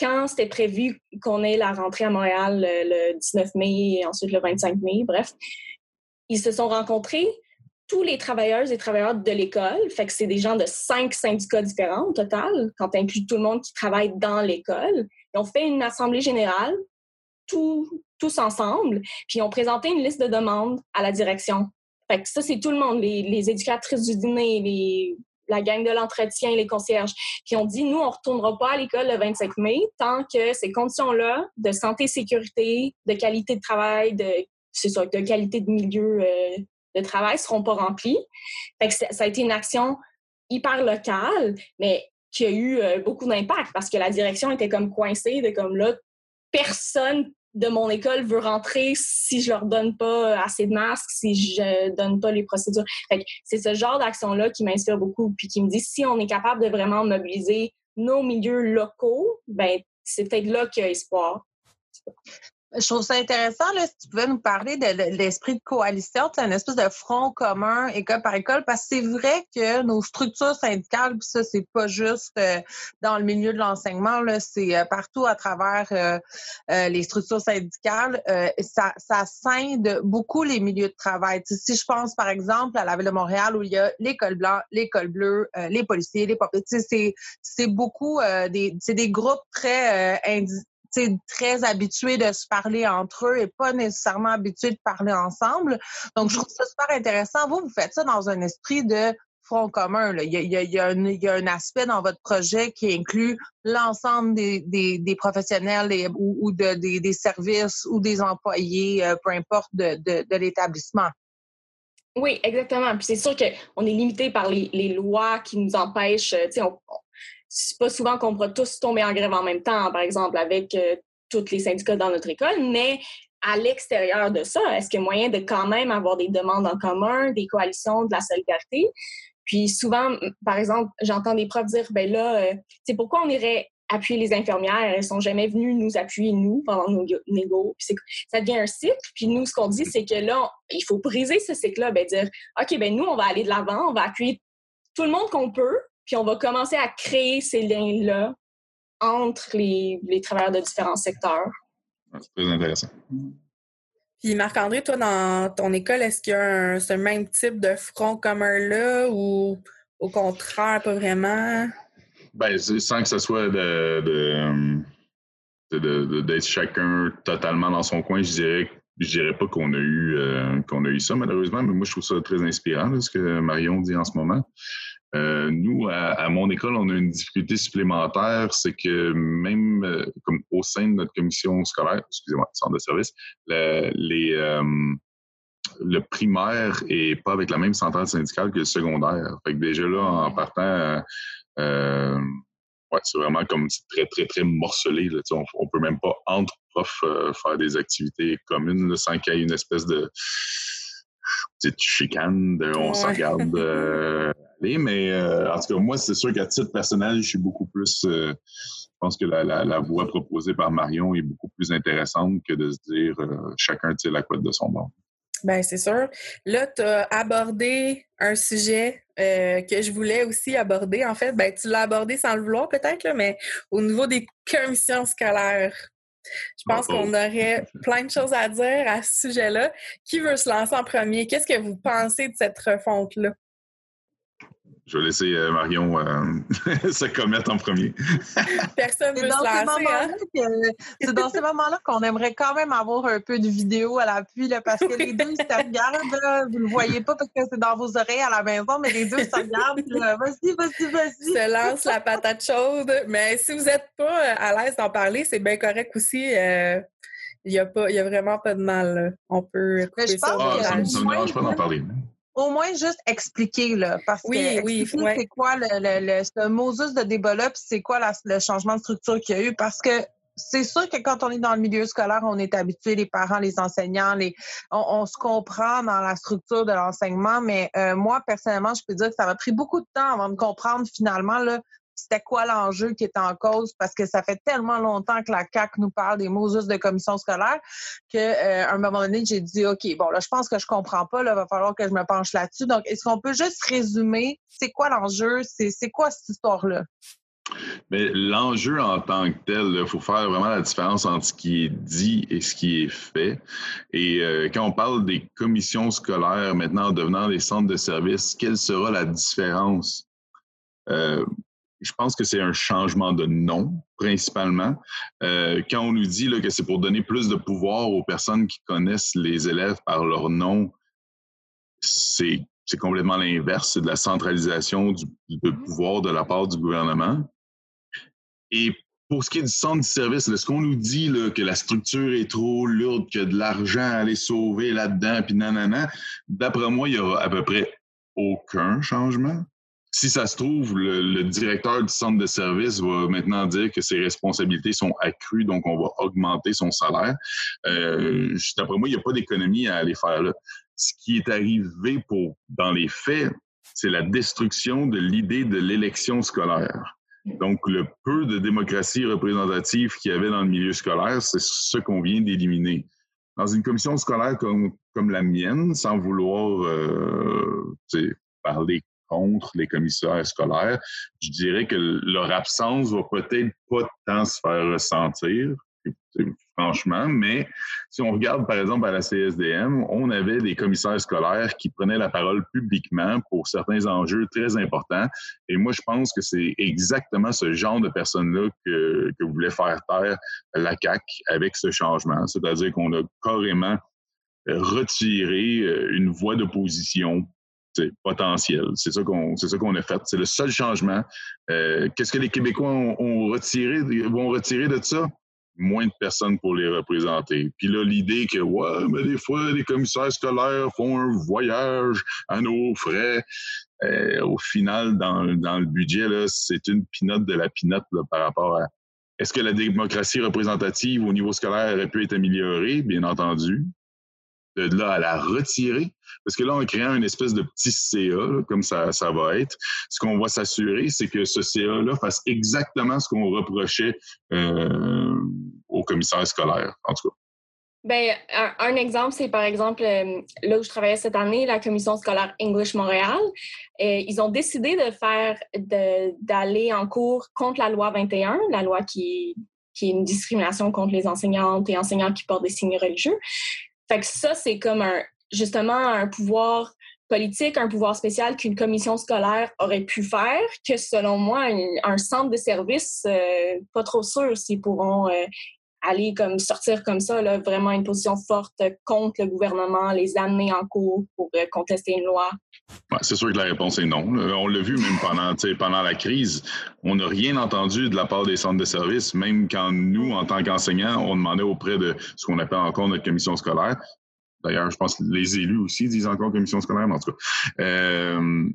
quand c'était prévu qu'on ait la rentrée à Montréal le, 19 mai et ensuite le 25 mai, bref, ils se sont rencontrés, tous les travailleurs et travailleurs de l'école, fait que c'est des gens de cinq syndicats différents au total, quand tu tout le monde qui travaille dans l'école. Ils ont fait une assemblée générale, tous ensemble, puis ils ont présenté une liste de demandes à la direction. Fait que ça, c'est tout le monde, les, les éducatrices du dîner, les la gang de l'entretien, les concierges, qui ont dit, nous, on ne retournera pas à l'école le 25 mai tant que ces conditions-là de santé, sécurité, de qualité de travail, de, de qualité de milieu euh, de travail seront pas remplies. Fait ça a été une action hyper locale, mais qui a eu euh, beaucoup d'impact parce que la direction était comme coincée de comme là, personne de mon école veut rentrer si je leur donne pas assez de masques, si je donne pas les procédures. C'est ce genre d'action-là qui m'inspire beaucoup, puis qui me dit si on est capable de vraiment mobiliser nos milieux locaux, ben c'est peut-être là qu'il y a espoir. Je trouve ça intéressant, là, si tu pouvais nous parler de, l'esprit de coalition, c'est un espèce de front commun école par école, parce que c'est vrai que nos structures syndicales, puis ça, c'est pas juste euh, dans le milieu de l'enseignement, c'est euh, partout à travers euh, les structures syndicales, ça, ça scinde beaucoup les milieux de travail. si je pense, par exemple, à la Ville de Montréal, où il y a l'école blanche, l'école bleue, les policiers, les c'est, c'est beaucoup des, c'est des groupes très très habitués de se parler entre eux et pas nécessairement habitués de parler ensemble. Donc, je trouve ça super intéressant. Vous, vous faites ça dans un esprit de front commun. Il, y a, un, aspect dans votre projet qui inclut l'ensemble des, professionnels ou, des, services ou des employés, euh, peu importe, de, l'établissement. Oui, exactement. Puis c'est sûr qu'on est limité par les, lois qui nous empêchent. On, c'est pas souvent qu'on pourra tous tomber en grève en même temps, par exemple, avec euh, tous les syndicats dans notre école, mais à l'extérieur de ça, est-ce qu'il y a moyen de quand même avoir des demandes en commun, des coalitions, de la solidarité? Puis souvent, par exemple, j'entends des profs dire, ben là, c'est euh, pourquoi on irait appuyer les infirmières? Elles sont jamais venues nous appuyer, nous, pendant nos négos. Ça devient un cycle. Puis nous, ce qu'on dit, c'est que là, il faut briser ce cycle-là, ben dire, OK, ben nous, on va aller de l'avant, on va appuyer tout le monde qu'on peut, puis on va commencer à créer ces liens-là entre les, travailleurs de différents secteurs. C'est très intéressant. Puis Marc-André, toi, dans ton école, est-ce qu'il y a ce même type de front commun-là ou au contraire, pas vraiment? Ben, sans que ce soit de, d'être chacun totalement dans son coin, je dirais je dirais pas qu'on a eu euh, qu'on a eu ça malheureusement, mais moi je trouve ça très inspirant ce que Marion dit en ce moment. Euh, nous, à, mon école, on a une difficulté supplémentaire, c'est que même euh, comme au sein de notre commission scolaire, excusez-moi, centre de service, le, les, euh, le primaire est pas avec la même centrale syndicale que le secondaire. Fait que déjà là, en partant, ouais, c'est vraiment comme très, très, très morcelé. Là, on, on peut même pas, entre profs, faire des activités communes sans qu'il y ait une espèce de petite chicane, de, on se regarde [LAUGHS] mais euh, en tout cas, moi, c'est sûr qu'à titre personnel, je suis beaucoup plus. Euh, je pense que la, la, voie proposée par Marion est beaucoup plus intéressante que de se dire euh, chacun tire la couette de son bord. Bien, c'est sûr. Là, tu as abordé un sujet que je voulais aussi aborder. En fait, ben, tu l'as abordé sans le vouloir peut-être, mais au niveau des commissions scolaires. Je pense qu'on aurait [LAUGHS] plein de choses à dire à ce sujet-là. Qui veut se lancer en premier? Qu'est-ce que vous pensez de cette refonte-là? Je vais laisser euh, Marion euh, [LAUGHS] se commettre en premier. [LAUGHS] Personne ne veut se lancer. Hein? C'est dans ces moments-là qu'on aimerait quand même avoir un peu de vidéo à l'appui, parce que les deux se regardent. vous ne le voyez pas parce que c'est dans vos oreilles à la maison, mais les deux se regardent. Vas-y, vas-y, vas-y. Se lance la patate chaude. Mais si vous n'êtes pas euh, à l'aise d'en parler, c'est bien correct aussi. il n'y a, a vraiment pas de mal. On peut couper ça. Ah, ça ne me dérange pas d'en parler au moins juste expliquer, là, parce que oui, c'est quoi le, le, ce Moses de débat-là, c'est quoi le changement de structure qu'il y a eu, parce que c'est sûr que quand on est dans le milieu scolaire, on est habitué, les parents, les enseignants, les, on, se comprend dans la structure de l'enseignement, mais euh, moi, personnellement, je peux dire que ça m'a pris beaucoup de temps avant de comprendre finalement là, c'était quoi l'enjeu qui est en cause? Parce que ça fait tellement longtemps que la CAC nous parle des mots juste de commission scolaire qu'à euh, un moment donné, j'ai dit OK, bon là, je pense que je comprends pas, là, va falloir que je me penche là-dessus. Donc, est-ce qu'on peut juste résumer c'est quoi l'enjeu, c'est quoi cette histoire-là? Mais l'enjeu en tant que tel, il faut faire vraiment la différence entre ce qui est dit et ce qui est fait. Et euh, quand on parle des commissions scolaires maintenant en devenant des centres de services, quelle sera la différence? Euh, je pense que c'est un changement de nom, principalement. Euh, quand on nous dit là, que c'est pour donner plus de pouvoir aux personnes qui connaissent les élèves par leur nom, c'est complètement l'inverse. C'est de la centralisation du, de mmh pouvoir de la part du gouvernement. Et pour ce qui est du centre de service, est-ce qu'on nous dit là, que la structure est trop lourde, qu'il y a de l'argent à aller sauver là-dedans, puis nanana? D'après moi, il y aura à peu près aucun changement si ça se trouve, le, directeur du centre de service va maintenant dire que ses responsabilités sont accrues, donc on va augmenter son salaire. Euh, D'après moi, il n'y a pas d'économie à aller faire là. Ce qui est arrivé pour, dans les faits, c'est la destruction de l'idée de l'élection scolaire. Donc, le peu de démocratie représentative qu'il y avait dans le milieu scolaire, c'est ce qu'on vient d'éliminer. Dans une commission scolaire comme, comme la mienne, sans vouloir euh, parler contre les commissaires scolaires, je dirais que leur absence va peut-être pas tant se faire ressentir, franchement, mais si on regarde par exemple à la CSDM, on avait des commissaires scolaires qui prenaient la parole publiquement pour certains enjeux très importants. Et moi, je pense que c'est exactement ce genre de personnes-là que, voulait faire taire la CAC avec ce changement. C'est-à-dire qu'on a carrément retiré euh, une voie d'opposition potentiel. C'est ça qu'on c'est ça qu'on a fait. C'est le seul changement. Euh, qu'est-ce que les Québécois ont, retiré, vont retirer de ça? Moins de personnes pour les représenter. Puis là, l'idée que, ouais, mais des fois, les commissaires scolaires font un voyage à nos frais. Euh, au final, dans, dans le budget, c'est une pinote de la pinote par rapport à est-ce que la démocratie représentative au niveau scolaire aurait pu être améliorée? Bien entendu de là à la retirer. Parce que là, en créant une espèce de petit CA, comme ça, ça va être, ce qu'on va s'assurer, c'est que ce CA-là fasse exactement ce qu'on reprochait euh, au commissaire scolaire, en tout cas. Bien, un, exemple, c'est par exemple, euh, là où je travaillais cette année, la commission scolaire English Montréal. Et ils ont décidé de faire, d'aller en cours contre la loi 21, la loi qui, qui est une discrimination contre les enseignantes et enseignants qui portent des signes religieux. Fait que ça, c'est comme un, justement un pouvoir politique, un pouvoir spécial qu'une commission scolaire aurait pu faire, que selon moi, un, centre de service, euh, pas trop sûr s'ils pourront euh, aller comme sortir comme ça, là, vraiment une position forte contre le gouvernement, les amener en cours pour euh, contester une loi. C'est sûr que la réponse est non. On l'a vu même pendant, pendant la crise. On n'a rien entendu de la part des centres de services, même quand nous, en tant qu'enseignants, on demandait auprès de ce qu'on appelle encore notre commission scolaire. D'ailleurs, je pense que les élus aussi disent encore commission scolaire, mais en tout cas. Euh,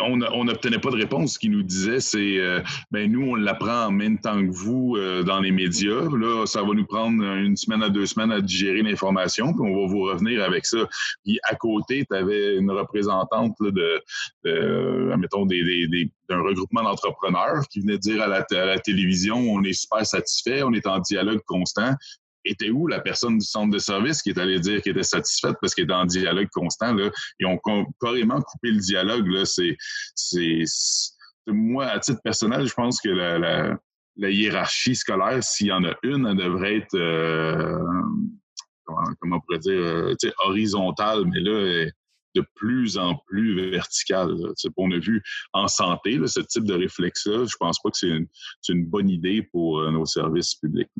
on n'obtenait pas de réponse. Ce qu'ils nous disaient, c'est euh, ben nous, on l'apprend en même temps que vous euh, dans les médias. Là, ça va nous prendre une semaine à deux semaines à digérer l'information, puis on va vous revenir avec ça. Puis à côté, tu avais une représentante de, de mettons, des, d'un regroupement d'entrepreneurs qui venait dire à la, à la télévision on est super satisfait, on est en dialogue constant était où la personne du centre de service qui est allée dire qu'elle était satisfaite parce qu'elle était en dialogue constant? Là, ils ont carrément coupé le dialogue. Là. C'est, c'est, moi, à titre personnel, je pense que la, hiérarchie scolaire, s'il y en a une, elle devrait être, euh, comment, on pourrait dire, euh, horizontale, mais là, de plus en plus verticale. On a vu en santé, ce type de réflexe-là, je pense pas que c'est une, une, bonne idée pour euh, nos services publics.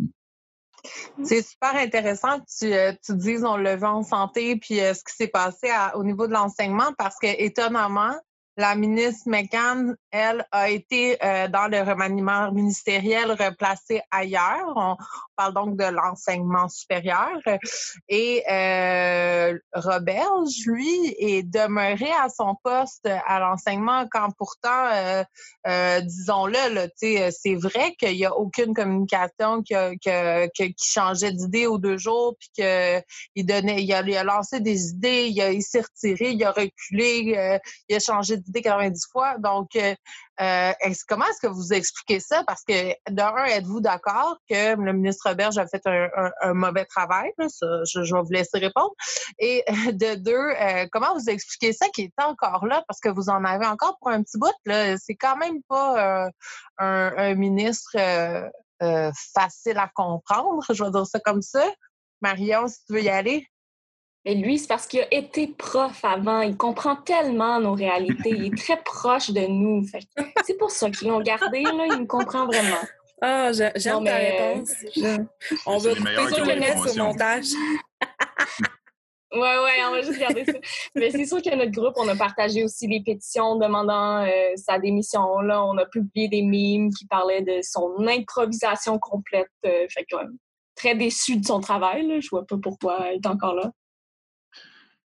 C'est super intéressant que tu, euh, dises on le veut en santé puis euh, ce qui s'est passé au niveau de l'enseignement parce que étonnamment, la ministre McCann, elle, a été dans le remaniement ministériel replacée ailleurs. On, parle donc de l'enseignement supérieur. Et Roberge, lui, est demeuré à son poste à l'enseignement quand pourtant, disons-le, c'est vrai qu'il n'y a aucune communication qui, changeait d'idée aux deux jours, puis qu'il donnait, il a, lancé des idées, il, s'est retiré, il a reculé, euh, il a changé d'idée 90 fois. Donc, euh, euh comment est-ce que vous expliquez ça? Parce que, d'un, êtes-vous d'accord que le ministre Berge a fait un, mauvais travail? je, vais vous laisser répondre. Et [LAUGHS] de deux, euh, comment vous expliquez ça qui est encore là? Parce que vous en avez encore pour un petit bout. C'est quand même pas un, un, ministre facile à comprendre, [LAUGHS] je vais dire ça comme ça. Marion, si tu veux y aller. Et lui, c'est parce qu'il a été prof avant. Il comprend tellement nos réalités. Il est très proche de nous. C'est pour ça qu'ils l'ont gardé. Là. Il me comprend vraiment. Ah, j'aime ta réponse. On va couper le mettre au montage. [LAUGHS] [LAUGHS] Ouais, ouais, on va juste garder ça. Mais c'est sûr que notre groupe, on a partagé aussi les pétitions demandant euh, sa démission. Là, on a publié des mimes qui parlaient de son improvisation complète. Euh, fait que, très déçu de son travail. Là. Je vois pas pourquoi il est encore là.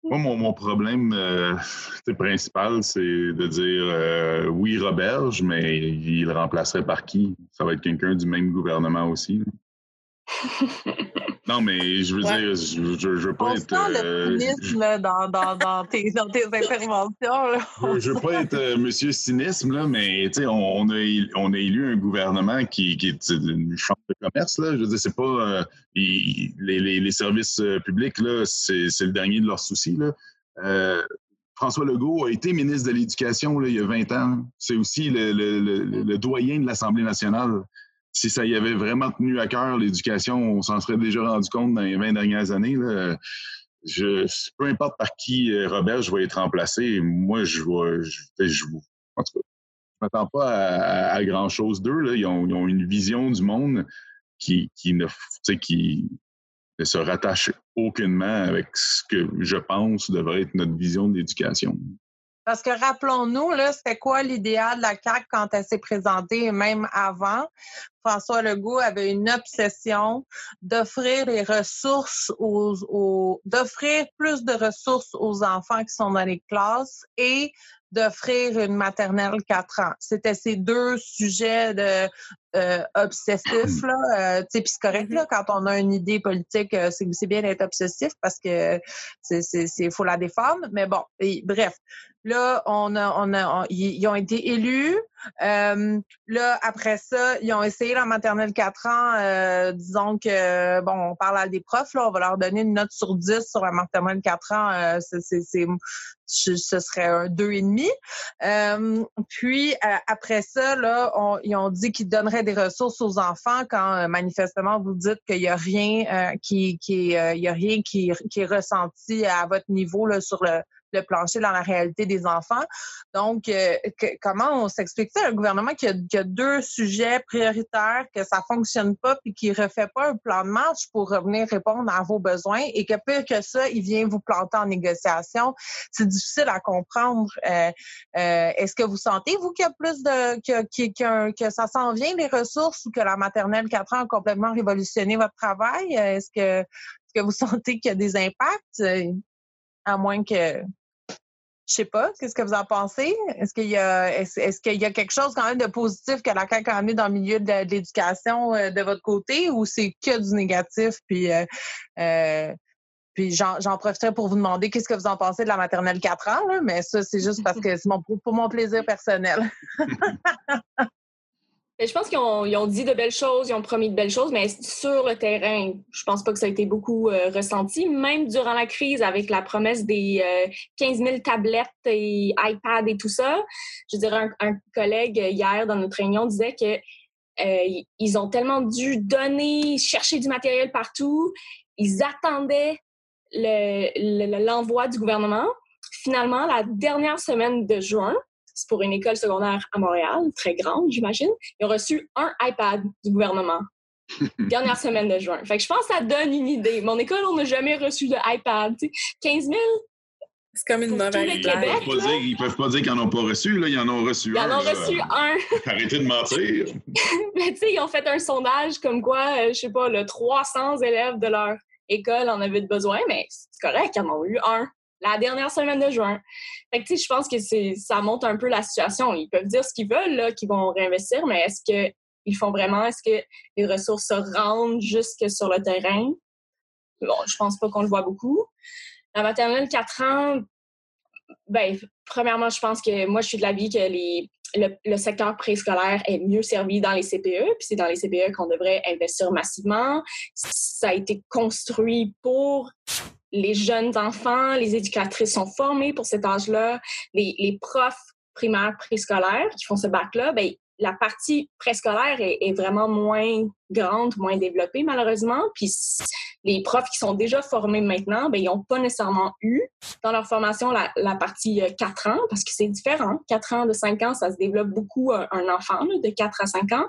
Moi, mon, problème euh, [LAUGHS] principal, c'est de dire oui, Roberge, mais il le remplacerait par qui? Ça va être quelqu'un du même gouvernement aussi. [LAUGHS] Non, mais je veux dire, je, je, veux pas être. Euh, cynisme dans, dans, dans, tes, dans, tes, [LAUGHS] interventions. Je, veux pas être euh, monsieur cynisme, là, mais on, on, a, on a élu un gouvernement qui, qui est une chambre de commerce. Là. Je veux dire, c'est pas. Euh, les, les, les, services publics, là, c'est, c'est le dernier de leurs soucis. Là. François Legault a été ministre de l'Éducation il y a 20 ans. C'est aussi le, le, le doyen de l'Assemblée nationale si ça y avait vraiment tenu à cœur, l'éducation, on s'en serait déjà rendu compte dans les 20 dernières années. Là. Je, peu importe par qui euh, Robert je vais être remplacé, moi, je vais. Je, je, en tout cas, je m'attends pas à, grand-chose d'eux. Ils ont, ils ont, une vision du monde qui, qui, ne, qui ne se rattache aucunement avec ce que je pense devrait être notre vision de l'éducation. Parce que rappelons-nous, c'était quoi l'idéal de la CAQ quand elle s'est présentée, même avant? François Legault avait une obsession d'offrir les ressources aux, d'offrir plus de ressources aux enfants qui sont dans les classes et d'offrir une maternelle 4 ans. C'était ces deux sujets de euh, obsessifs là. Euh, c'est correct là quand on a une idée politique, euh, c'est bien d'être obsessif parce que c'est c'est faut la défendre. Mais bon, bref. Là, on a, on a, ils ont été élus. Euh, là, après ça, ils ont essayé la maternelle 4 ans. Euh, disons que, bon, on parle à des profs, là, on va leur donner une note sur 10 sur la maternelle 4 ans. Euh, c'est, ce serait un 2,5. Euh, puis, après ça, là, ils ont dit qu'ils donneraient des ressources aux enfants quand, manifestement, vous dites qu'il n'y a rien qui, y a rien qui, est ressenti à votre niveau sur le le plancher dans la réalité des enfants. Donc, euh, comment on s'explique ça? Un gouvernement qui a, deux sujets prioritaires, que ça fonctionne pas, puis qui refait pas un plan de marche pour revenir répondre à vos besoins, et que pire que ça, il vient vous planter en négociation. C'est difficile à comprendre. Euh, euh, est-ce que vous sentez, vous, qu'il y a plus de... que, que ça s'en vient, les ressources, ou que la maternelle 4 ans a complètement révolutionné votre travail? Est-ce que, est-ce que vous [LAUGHS] sentez qu'il y a des impacts? À moins que je sais pas, qu'est-ce que vous en pensez? Est-ce qu'il y a est-ce, qu'il y a quelque chose quand même de positif que la CAQ a amené dans le milieu de, l'éducation euh, de votre côté ou c'est que du négatif? Puis, euh, euh, puis j'en, j'en profiterai pour vous demander qu'est-ce que vous en pensez de la maternelle 4 ans, mais ça, c'est juste parce que c'est mon, pour mon plaisir personnel. [LAUGHS] je pense qu'ils ont, dit de belles choses, ils ont promis de belles choses, mais sur le terrain, je pense pas que ça a été beaucoup euh, ressenti. Même durant la crise, avec la promesse des 15 euh, 000 tablettes et iPads et tout ça, je dirais un, collègue hier dans notre réunion disait que euh, ils ont tellement dû donner, chercher du matériel partout, ils attendaient l'envoi du gouvernement. Finalement, la dernière semaine de juin, c'est pour une école secondaire à Montréal, très grande, j'imagine. Ils ont reçu un iPad du gouvernement. [LAUGHS] Dernière semaine de juin. Fait que je pense que ça donne une idée. Mon école, on n'a jamais reçu de iPad. 15 000, C'est comme une mauvaise blague. Québec, ils, peuvent pas dire qu'ils n'en ont pas reçu, là. Ils en ont reçu un. Ils en ont reçu un. [LAUGHS] Arrêtez de mentir. [LAUGHS] Mais tu sais, ils ont fait un sondage comme quoi, euh, je sais pas, le 300 élèves de leur école en avaient besoin, mais c'est correct, ils en ont eu un la dernière semaine de juin. Fait que, je pense que ça montre un peu la situation. Ils peuvent dire ce qu'ils veulent, qu'ils vont réinvestir, mais est-ce qu'ils font vraiment? Est-ce que les ressources se rendent jusque sur le terrain? Bon, je pense pas qu'on le voit beaucoup. La maternelle 4 ans, ben, premièrement, je pense que moi, je suis de l'avis que les, le, secteur préscolaire est mieux servi dans les CPE, puis c'est dans les CPE qu'on devrait investir massivement. Ça a été construit pour les jeunes enfants, les éducatrices sont formées pour cet âge-là, les, les profs primaires préscolaires qui font ce bac-là, ben, la partie préscolaire est, est, vraiment moins grande, moins développée malheureusement. Puis les profs qui sont déjà formés maintenant, ben, ils n'ont pas nécessairement eu dans leur formation la, la partie 4 euh, ans parce que c'est différent. 4 ans de 5 ans, ça se développe beaucoup un, enfant de 4 à 5 ans.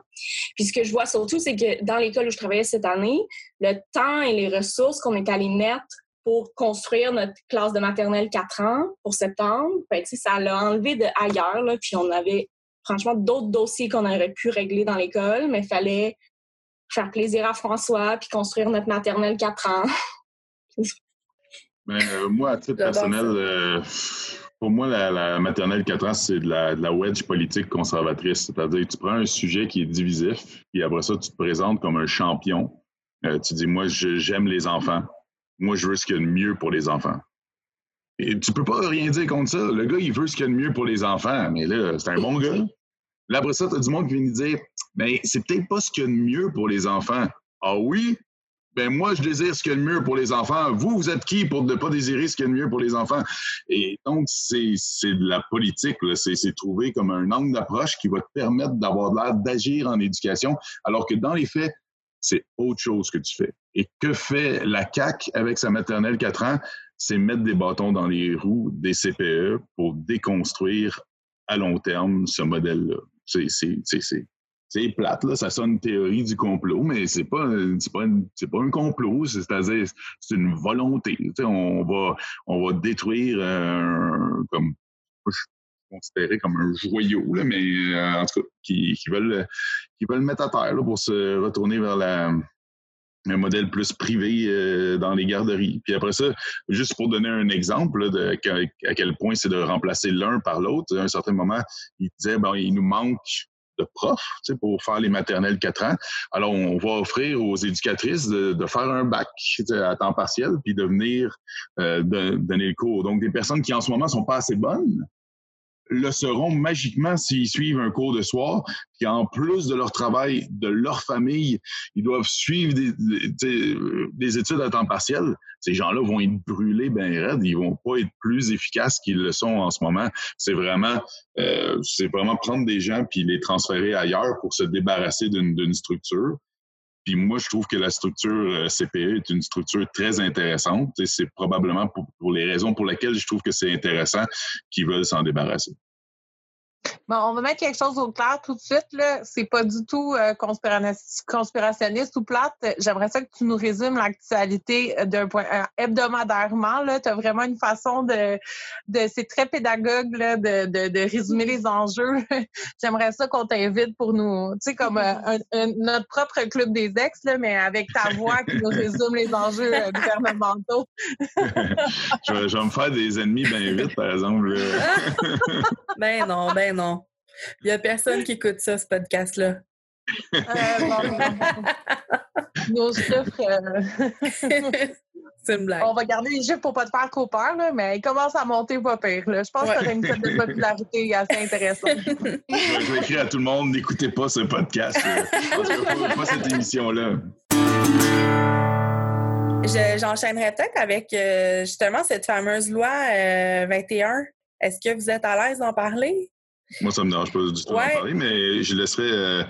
Puis ce que je vois surtout, c'est que dans l'école où je travaillais cette année, le temps et les ressources qu'on est allé mettre pour construire notre classe de maternelle 4 ans pour septembre, ben, ça l'a enlevé de ailleurs. Là, puis on avait franchement d'autres dossiers qu'on aurait pu régler dans l'école, mais il fallait faire plaisir à François puis construire notre maternelle 4 ans. ben, euh, moi, à titre personnel, euh, pour moi, la, maternelle 4 ans, c'est de la, de la, wedge politique conservatrice. C'est-à-dire que tu prends un sujet qui est divisif, puis après ça, tu te présentes comme un champion. Euh, tu dis, moi, j'aime les enfants. Moi, je veux ce qu'il y a de mieux pour les enfants. Et tu peux pas rien dire contre ça. Le gars, il veut ce qu'il y a de mieux pour les enfants, mais là, c'est un bon gars. Là, après ça, tu as du monde qui vient nous dire Mais c'est peut-être pas ce qu'il y a de mieux pour les enfants. Ah oui? Ben moi, je désire ce qu'il y a de mieux pour les enfants. Vous, vous êtes qui pour ne pas désirer ce qu'il y a de mieux pour les enfants? Et donc, c'est de la politique. C'est trouver comme un angle d'approche qui va te permettre d'avoir l'air d'agir en éducation, alors que dans les faits, c'est autre chose que tu fais. Et que fait la CAC avec sa maternelle 4 ans? C'est mettre des bâtons dans les roues des CPE pour déconstruire à long terme ce modèle-là. C'est plate, là, ça sonne théorie du complot, mais c'est pas, pas, pas un complot, c'est-à-dire c'est une volonté. On va, on va détruire comme considéré comme un joyau, là, mais euh, en tout cas, qui, veulent, qui mettre à terre pour se retourner vers un modèle plus privé euh, dans les garderies. Puis après ça, juste pour donner un exemple de à quel point c'est de remplacer l'un par l'autre, à un certain moment, il disait, ben, il nous manque de profs pour faire les maternelles 4 ans. Alors, on va offrir aux éducatrices de, faire un bac à temps partiel puis de venir euh, donner le cours. Donc, des personnes qui en ce moment sont pas assez bonnes, le seront magiquement s'ils suivent un cours de soir, puis en plus de leur travail, de leur famille, ils doivent suivre des, études à temps partiel. Ces gens-là vont être brûlés ben raides, ils vont pas être plus efficaces qu'ils le sont en ce moment. C'est vraiment, euh, c'est vraiment prendre des gens puis les transférer ailleurs pour se débarrasser d'une structure. Puis moi, je trouve que la structure euh, CPE est une structure très intéressante et c'est probablement pour, les raisons pour lesquelles je trouve que c'est intéressant qu'ils veulent s'en débarrasser. Bon, on va mettre quelque chose au clair tout de suite. Là. C'est pas du tout euh, conspirationniste ou plate. J'aimerais ça que tu nous résumes l'actualité euh, d'un point euh, hebdomadairement. Tu as vraiment une façon de, de c'est très pédagogue là, de, de, de, résumer les enjeux. [LAUGHS] J'aimerais ça qu'on t'invite pour nous, tu sais, comme notre propre club des ex, là, mais avec ta voix qui nous résume les enjeux gouvernementaux. [LAUGHS] je, vais, je, vais, me faire des ennemis bien vite, par exemple. [LAUGHS] ben non, ben non. Il n'y a personne qui écoute ça, ce podcast-là. Euh, [LAUGHS] Nos chiffres. Euh, C'est une blague. On va garder les chiffres pour pas te faire trop peur, là, mais ils commencent à monter pas pire. Là. Je pense que tu aurais une cote de popularité assez intéressante. je vais écrire à tout le monde n'écoutez pas ce podcast. Parce que pas cette émission-là. [LAUGHS] J'enchaînerai peut-être avec euh, justement cette fameuse loi 21. Est-ce que vous êtes à l'aise d'en parler? Moi, ça ne me dérange pas du tout d'en parler, mais je laisserai euh,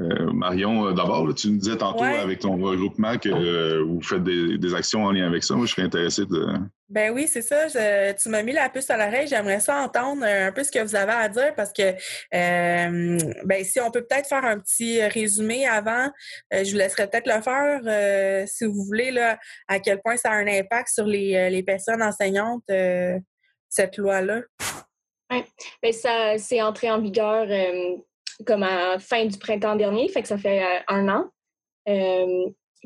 euh, Marion euh, d'abord. Tu nous disais tantôt avec ton regroupement que vous faites des, actions en lien avec ça. Moi, je serais intéressé de. Ben oui, c'est ça. tu m'as mis la puce à l'oreille. J'aimerais ça entendre un peu ce que vous avez à dire parce que ben si on peut peut-être faire un petit résumé avant, je vous laisserai peut-être le faire si vous voulez là, à quel point ça a un impact sur les, les personnes enseignantes cette loi-là? Oui, ben, ça c'est entré en vigueur comme à fin du printemps dernier, fait que ça fait un an.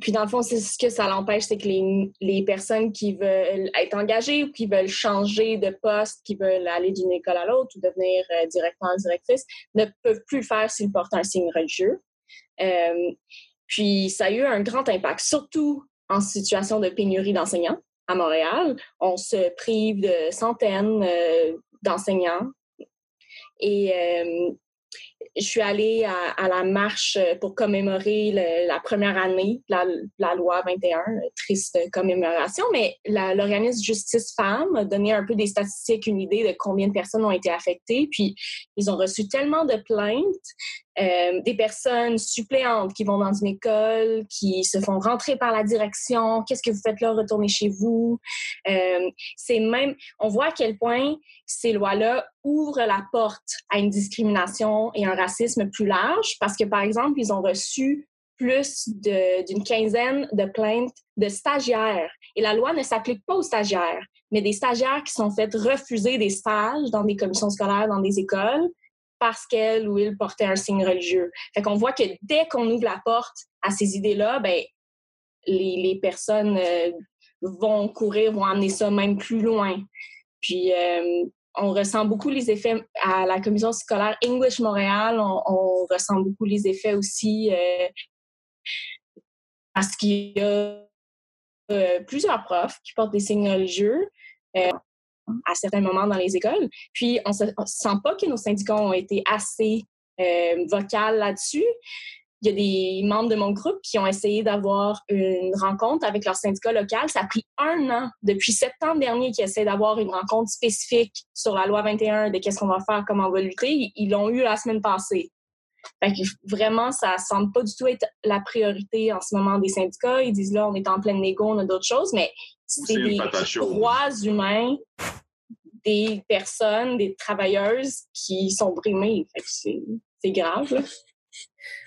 Puis dans le fond, c'est ce que ça l'empêche, c'est que les, les, personnes qui veulent être engagées ou qui veulent changer de poste, qui veulent aller d'une école à l'autre ou devenir euh, directeur directrice, ne peuvent plus le faire s'ils portent un signe religieux. Euh, puis ça a eu un grand impact, surtout en situation de pénurie d'enseignants à Montréal. On se prive de centaines euh, d'enseignants. Et euh, je suis allée à, la marche euh, pour commémorer la première année de la, loi 21, triste commémoration, mais l'organisme Justice Femmes a donné un peu des statistiques, une idée de combien de personnes ont été affectées. Puis, ils ont reçu tellement de plaintes euh, des personnes suppléantes qui vont dans une école, qui se font rentrer par la direction. Qu'est-ce que vous faites là? Retournez chez vous. Euh, c'est même, on voit à quel point ces lois-là ouvrent la porte à une discrimination et un racisme plus large parce que, par exemple, ils ont reçu plus d'une quinzaine de plaintes de stagiaires. Et la loi ne s'applique pas aux stagiaires, mais des stagiaires qui sont fait refuser des stages dans des commissions scolaires, dans des écoles, parce qu'elle ou il portait un signe religieux. Fait qu'on voit que dès qu'on ouvre la porte à ces idées-là, ben les, personnes euh, vont courir, vont amener ça même plus loin. Puis euh, on ressent beaucoup les effets à la commission scolaire English Montréal. On, ressent beaucoup les effets aussi euh, parce qu'il y a plusieurs profs qui portent des signes religieux à certains moments dans les écoles. Puis, on ne sent pas que nos syndicats ont été assez euh, là-dessus. Il y a des membres de mon groupe qui ont essayé d'avoir une rencontre avec leur syndicat local. Ça a pris un an, depuis septembre dernier, qu'ils essaient d'avoir une rencontre spécifique sur la loi 21 de qu'est-ce qu'on va faire, comment on va lutter. Ils l'ont eu la semaine passée. Fait que vraiment, ça ne semble pas du tout être la priorité en ce moment des syndicats. Ils disent là, on est en pleine négo, on a d'autres choses, mais c'est des droits humains des personnes, des travailleuses qui sont brimées. C'est grave.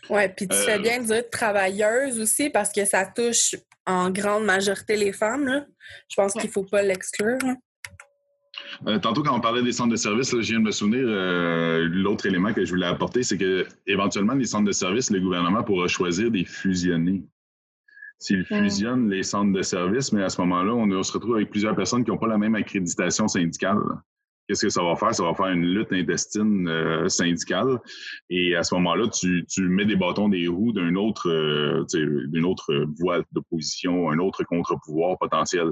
Oui, puis tu fais euh, bien de dire travailleuses aussi parce que ça touche en grande majorité les femmes. Je pense qu'il ne faut pas l'exclure. Euh, tantôt, quand on parlait des centres de services, je viens de me souvenir, euh, l'autre élément que je voulais apporter, c'est que éventuellement, les centres de services, le gouvernement pourra choisir des fusionner s'ils fusionnent les centres de services, mais à ce moment-là, on se retrouve avec plusieurs personnes qui n'ont pas la même accréditation syndicale. Qu'est-ce que ça va faire? Ça va faire une lutte intestine euh, syndicale. Et à ce moment-là, tu, mets des bâtons des roues d'une autre, d'une autre voie d'opposition, un autre contre-pouvoir potentiel.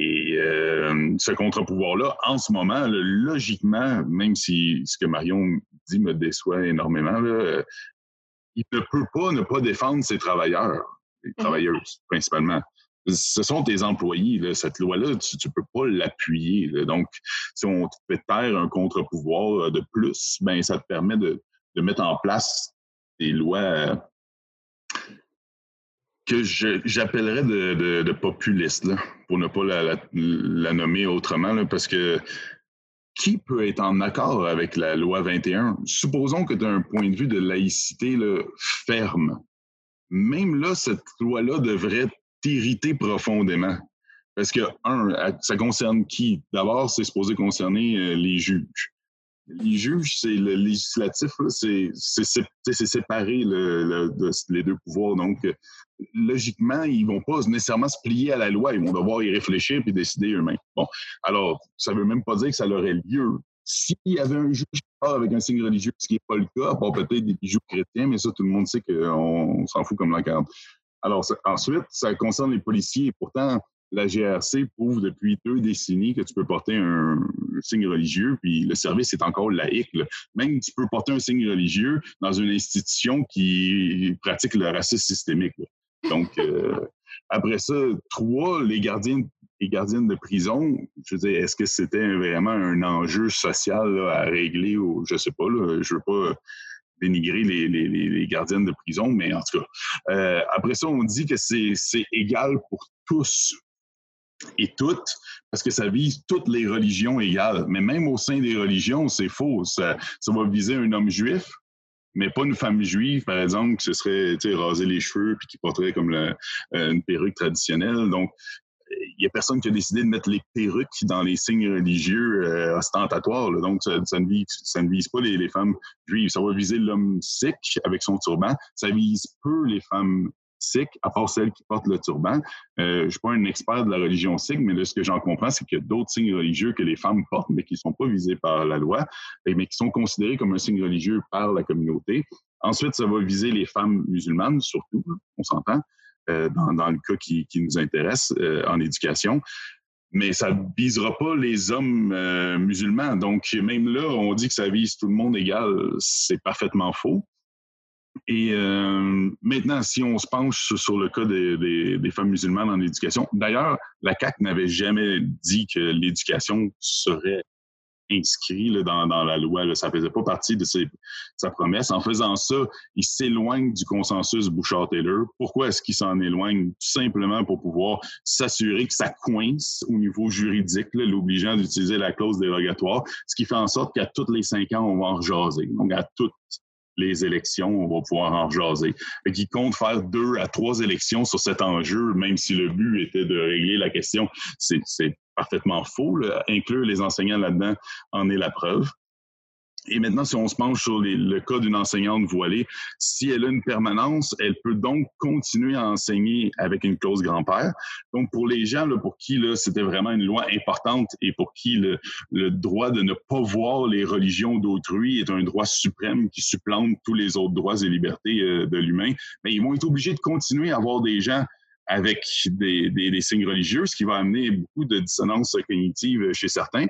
Et euh, ce contre-pouvoir-là, en ce moment, logiquement, même si ce que Marion dit me déçoit énormément, il ne peut pas ne pas défendre ses travailleurs les mmh travailleuses principalement. Ce sont tes employés. Cette loi-là, tu ne peux pas l'appuyer. Donc, si on te fait taire un contre-pouvoir euh, de plus, ben ça te permet de, mettre en place des lois euh, que j'appellerais de, populistes, pour ne pas la, nommer autrement, parce que qui peut être en accord avec la loi 21? Supposons que tu as un point de vue de laïcité ferme même là, cette loi-là devrait t'irriter profondément. Parce que, un, ça concerne qui? D'abord, c'est supposé concerner euh, les juges. Les juges, c'est le législatif, c'est séparé les deux pouvoirs. Donc, logiquement, ils vont pas nécessairement se plier à la loi. Ils vont devoir y réfléchir puis décider eux-mêmes. Bon, alors, ça veut même pas dire que ça aurait lieu. S'il y avait un juge avec un signe religieux, ce qui n'est pas le cas, à part peut-être des bijoux chrétiens, mais ça, tout le monde sait qu'on s'en fout comme la carte. Alors, ensuite, ça concerne les policiers. Pourtant, la GRC prouve depuis deux décennies que tu peux porter un, signe religieux, puis le service est encore laïque. Même tu peux porter un signe religieux dans une institution qui pratique le racisme systémique. Donc, euh, [LAUGHS] après ça, trois, les gardiens les gardiennes de prison, je veux dire, est-ce que c'était vraiment un enjeu social à régler ou je sais pas, là, je veux pas dénigrer les, les, les, gardiennes de prison, mais en tout cas. Euh, après ça, on dit que c'est égal pour tous et toutes, parce que ça vise toutes les religions égales. Mais même au sein des religions, c'est faux. Ça, va viser un homme juif, mais pas une femme juive, par exemple, qui se serait raser les cheveux puis qui porterait comme euh, une perruque traditionnelle. Donc, il n'y a personne qui a décidé de mettre les perruques dans les signes religieux euh, ostentatoires. Donc, ça, ne vise, pas les, femmes juives. Ça va viser l'homme sikh avec son turban. Ça vise peu les femmes sikh, à part celles qui portent le turban. Euh, je ne suis pas un expert de la religion sikh, mais de ce que j'en comprends, c'est qu'il y a d'autres signes religieux que les femmes portent, mais qui ne sont pas visés par la loi, mais qui sont considérés comme un signe religieux par la communauté. Ensuite, ça va viser les femmes musulmanes, surtout, on s'entend. Euh, dans, le cas qui, nous intéresse euh, en éducation. Mais ça ne visera pas les hommes musulmans. Donc, même là, on dit que ça vise tout le monde égal. C'est parfaitement faux. Et maintenant, si on se penche sur, le cas des, femmes musulmanes en éducation, d'ailleurs, la CAC n'avait jamais dit que l'éducation serait inscrit dans, la loi. Ça ne faisait pas partie de sa promesse. En faisant ça, il s'éloigne du consensus Bouchard-Taylor. Pourquoi est-ce qu'il s'en éloigne? Tout simplement pour pouvoir s'assurer que ça coince au niveau juridique, l'obligeant d'utiliser la clause dérogatoire, ce qui fait en sorte qu'à tous les cinq ans, on va en rejaser. Donc, à toutes les élections, on va pouvoir en rejaser. Et qui compte faire deux à trois élections sur cet enjeu, même si le but était de régler la question. C'est parfaitement faux. Inclure les enseignants là-dedans en est la preuve. Et maintenant, si on se penche sur le cas d'une enseignante voilée, si elle a une permanence, elle peut donc continuer à enseigner avec une clause grand-père. Donc, pour les gens là, pour qui c'était vraiment une loi importante et pour qui le, droit de ne pas voir les religions d'autrui est un droit suprême qui supplante tous les autres droits et libertés euh, de l'humain, mais ils vont être obligés de continuer à avoir des gens avec des, des, des, signes religieux, ce qui va amener beaucoup de dissonance cognitive chez certains.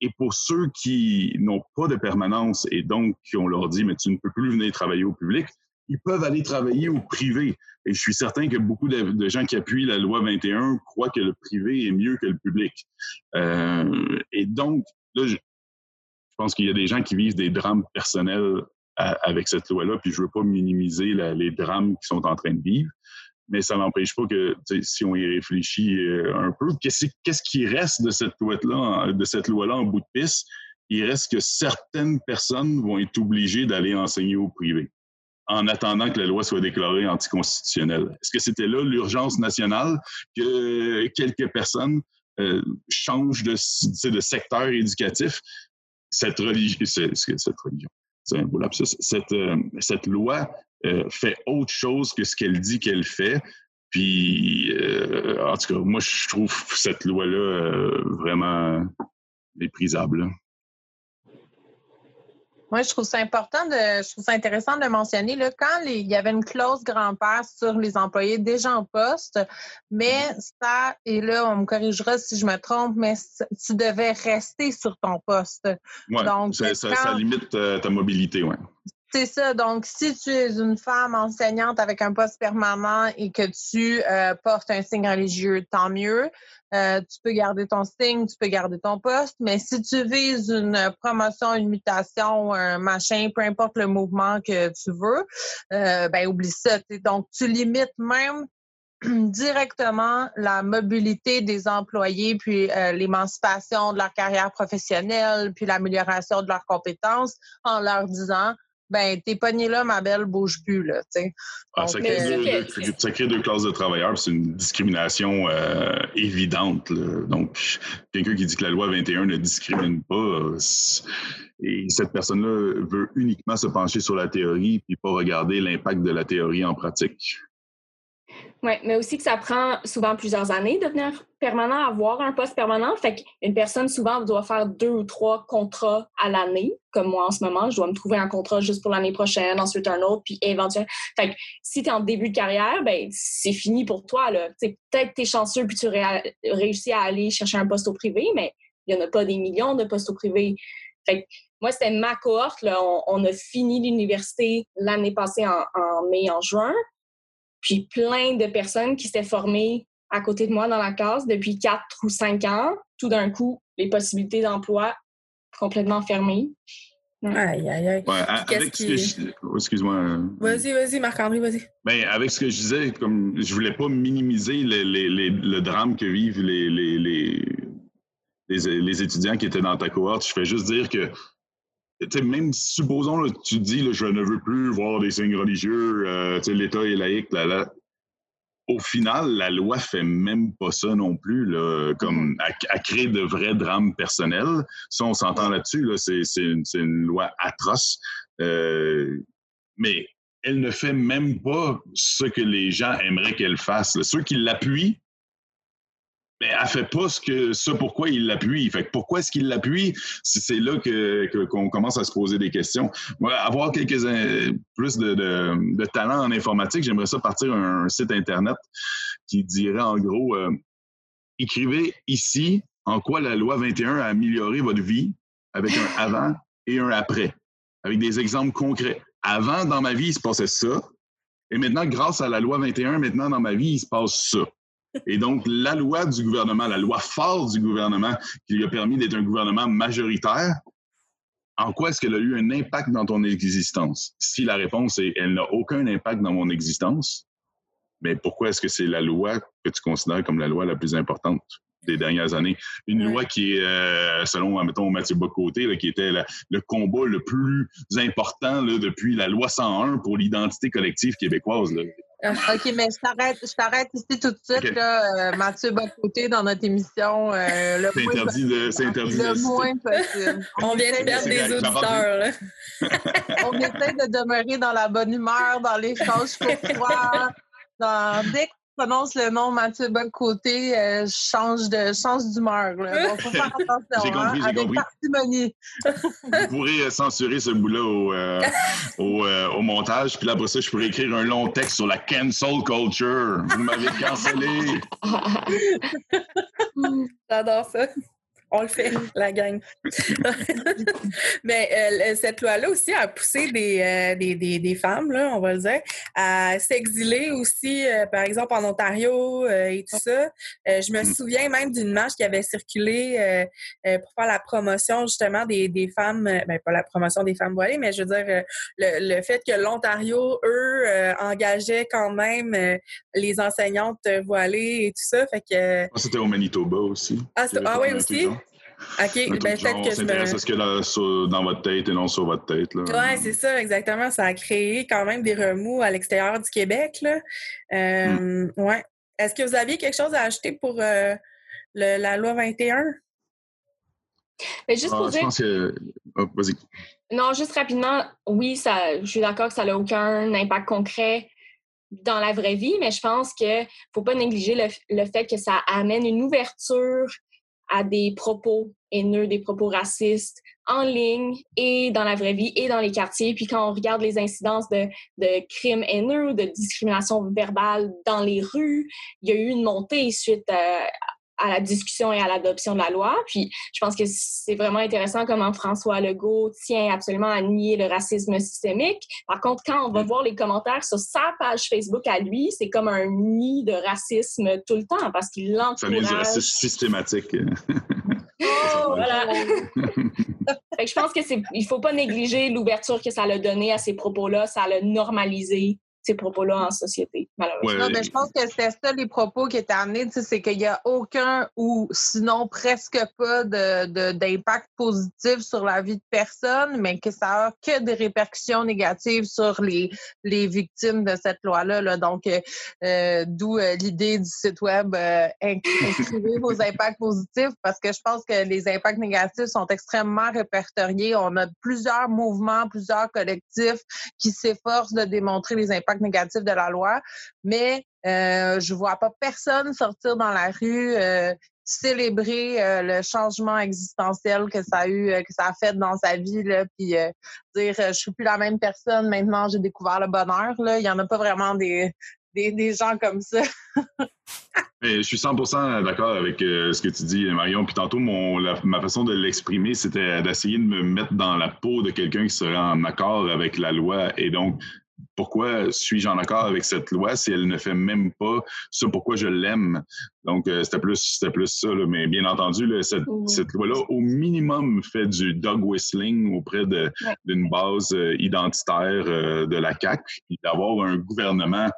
Et pour ceux qui n'ont pas de permanence et donc qui on leur dit, mais tu ne peux plus venir travailler au public, ils peuvent aller travailler au privé. Et je suis certain que beaucoup de, gens qui appuient la loi 21 croient que le privé est mieux que le public. Euh, et donc, là, je, pense qu'il y a des gens qui vivent des drames personnels avec cette loi-là, puis je veux pas minimiser les drames qu'ils sont en train de vivre mais ça n'empêche pas que si on y réfléchit euh, un peu, qu'est-ce qui reste de cette loi-là, de cette loi-là en bout de piste? Il reste que certaines personnes vont être obligées d'aller enseigner au privé en attendant que la loi soit déclarée anticonstitutionnelle. Est-ce que c'était là l'urgence nationale que quelques personnes euh, changent de, secteur éducatif? Cette religion, cette religion, euh, cette loi euh, fait autre chose que ce qu'elle dit qu'elle fait. Puis, euh, en tout cas, moi, je trouve cette loi-là euh, vraiment méprisable. Moi, je trouve ça important de, je trouve ça intéressant de mentionner là, quand il y avait une clause grand-père sur les employés déjà en poste, mais ça, et là, on me corrigera si je me trompe, mais tu devais rester sur ton poste. Oui, ça, ça, limite ta mobilité, oui. C'est ça. Donc, si tu es une femme enseignante avec un poste permanent et que tu euh, portes un signe religieux, tant mieux. Euh, tu peux garder ton signe, tu peux garder ton poste. Mais si tu vises une promotion, une mutation, un machin, peu importe le mouvement que tu veux, euh, ben oublie ça. Donc, tu limites même [CLEARS THROAT] directement la mobilité des employés, puis l'émancipation de leur carrière professionnelle, puis l'amélioration de leurs compétences en leur disant ben t'es pogné là, ma belle, bouge plus, là, ah, ça, crée deux, classes de travailleurs, c'est une discrimination euh, évidente. Donc, quelqu'un qui dit que la loi 21 ne discrimine pas, euh, et cette personne-là veut uniquement se pencher sur la théorie, puis pas regarder l'impact de la théorie en pratique. Oui, mais aussi que ça prend souvent plusieurs années de devenir permanent, avoir un poste permanent. Fait qu'une personne, souvent, doit faire deux ou trois contrats à l'année. Comme moi, en ce moment, je dois me trouver un contrat juste pour l'année prochaine, ensuite un autre, puis éventuellement. Fait que si tu es en début de carrière, ben c'est fini pour toi. Peut-être tu es chanceux puis tu réussis à aller chercher un poste au privé, mais il n'y en a pas des millions de postes au privé. Fait que moi, c'était ma cohorte. Là. On, a fini l'université l'année passée en, en mai, en juin puis plein de personnes qui s'étaient formées à côté de moi dans la classe depuis quatre ou cinq ans. Tout d'un coup, les possibilités d'emploi complètement fermées. Aïe, aïe, aïe. Oh, excuse-moi. Vas-y, vas-y, Marc-André, vas-y. Ben, avec ce que je disais, comme je voulais pas minimiser le drame que vivent les, les, les, étudiants qui étaient dans ta cohorte. Je fais juste dire que même supposons, que tu dis, je ne veux plus voir des signes religieux, euh, l'État est laïque, là, là. au final, la loi fait même pas ça non plus, là, comme mm-hmm. à, créer de vrais drames personnels. Ça, on s'entend là-dessus. Là, c'est, une, une, loi atroce. Euh, mais elle ne fait même pas ce que les gens aimeraient qu'elle fasse. Ceux qui l'appuient, mais elle fait pas ce que ça pourquoi il l'appuie. Fait pourquoi est-ce qu'il l'appuie? C'est là que qu'on commence à se poser des questions. Moi, avoir quelques euh, plus de, de, talent en informatique, j'aimerais ça partir un, site internet qui dirait en gros euh, écrivez ici en quoi la loi 21 a amélioré votre vie avec un avant et un après, avec des exemples concrets. Avant, dans ma vie, il se passait ça. Et maintenant, grâce à la loi 21, maintenant, dans ma vie, il se passe ça. Et donc, la loi du gouvernement, la loi forte du gouvernement qui lui a permis d'être un gouvernement majoritaire, en quoi est-ce qu'elle a eu un impact dans ton existence? Si la réponse est elle n'a aucun impact dans mon existence, mais pourquoi est-ce que c'est la loi que tu considères comme la loi la plus importante? Des dernières années. Une loi qui est, euh, selon, mettons, Mathieu Bocoté, qui était le combat le plus important là, depuis la loi 101 pour l'identité collective québécoise. Là. [LAUGHS] OK, mais je t'arrête, je t'arrête ici tout de suite, là, euh, Mathieu Bocoté, dans notre émission. Euh, c'est interdit de. C'est interdit le moins possible. [LAUGHS] On vient de perdre des auditeurs, là. [LAUGHS] On essaie de demeurer dans la bonne humeur, dans l'échange courtois. Dans, dès prononce le nom Mathieu Bonne-Côté, euh, change de change d'humeur. Il faut faire attention, hein, avec parcimonie. Vous pourrez euh, censurer ce bout-là au, euh, au, au, montage, puis là, après ça, je pourrais écrire un long texte sur la cancel culture. Vous m'avez cancellé. [LAUGHS] J'adore ça on le fait, la gang. [LAUGHS] Mais euh, cette loi-là aussi a poussé des, euh, des, des, des, femmes, là, on va le dire, à s'exiler aussi, euh, par exemple, en Ontario et tout ça. je me souviens même d'une marche qui avait circulé pour faire la promotion justement des, des femmes, ben pas la promotion des femmes voilées, mais je veux dire le, le fait que l'Ontario, eux, engageaient quand même les enseignantes voilées et tout ça. Fait que... Ah, c'était au Manitoba aussi. Ah, ah oui, aussi? OK, ben, peut-être que je me... ce qu'il y a dans votre tête et non sur votre tête. Oui, c'est ça, exactement. Ça a créé quand même des remous à l'extérieur du Québec. Là. Euh, hmm. ouais. Est-ce que vous aviez quelque chose à ajouter pour euh, la loi 21? Mais juste pour ah, dire... Je pense que... Oh, vas-y. Non, juste rapidement, oui, ça, je suis d'accord que ça n'a aucun impact concret dans la vraie vie, mais je pense qu'il ne faut pas négliger le, le, fait que ça amène une ouverture à des propos haineux, des propos racistes en ligne et dans la vraie vie et dans les quartiers. Puis quand on regarde les incidences de, de crimes haineux, de discrimination verbale dans les rues, il y a eu une montée suite à, à la discussion et à l'adoption de la loi. Puis je pense que c'est vraiment intéressant comment François Legault tient absolument à nier le racisme systémique. Par contre, quand on va mm. voir les commentaires sur sa page Facebook à lui, c'est comme un nid de racisme tout le temps parce qu'il l'encourage. Du racisme systématique. [LAUGHS] oh, voilà. [LAUGHS] je pense que c'est, il faut pas négliger l'ouverture que ça a donné à ces propos-là. Ça l'a normalisé ces propos-là en société, malheureusement. Non, mais je pense que c'était ça les propos qui étaient amenés, c'est qu'il n'y a aucun ou sinon presque pas d'impact de, positif sur la vie de personne, mais que ça a que des répercussions négatives sur les, les victimes de cette loi-là. Là. Donc, euh, euh d'où euh, l'idée du site web euh, inscrivez [LAUGHS] vos impacts positifs parce que je pense que les impacts négatifs sont extrêmement répertoriés. On a plusieurs mouvements, plusieurs collectifs qui s'efforcent de démontrer les impacts négatif de la loi, mais euh, je vois pas personne sortir dans la rue euh, célébrer euh, le changement existentiel que ça a eu, que ça a fait dans sa vie, là, puis dire je suis plus la même personne, maintenant j'ai découvert le bonheur. Là. Il y en a pas vraiment des, des, gens comme ça. je suis 100% d'accord avec ce que tu dis, Marion. Puis tantôt, mon, ma façon de l'exprimer, c'était d'essayer de me mettre dans la peau de quelqu'un qui serait en accord avec la loi et donc pourquoi suis-je en accord avec cette loi si elle ne fait même pas ce pourquoi je l'aime? Donc, euh, c'était plus, c'était plus ça, mais bien entendu, cette, loi-là, au minimum, fait du dog whistling auprès d'une base euh, identitaire euh, de la CAQ, puis d'avoir un gouvernement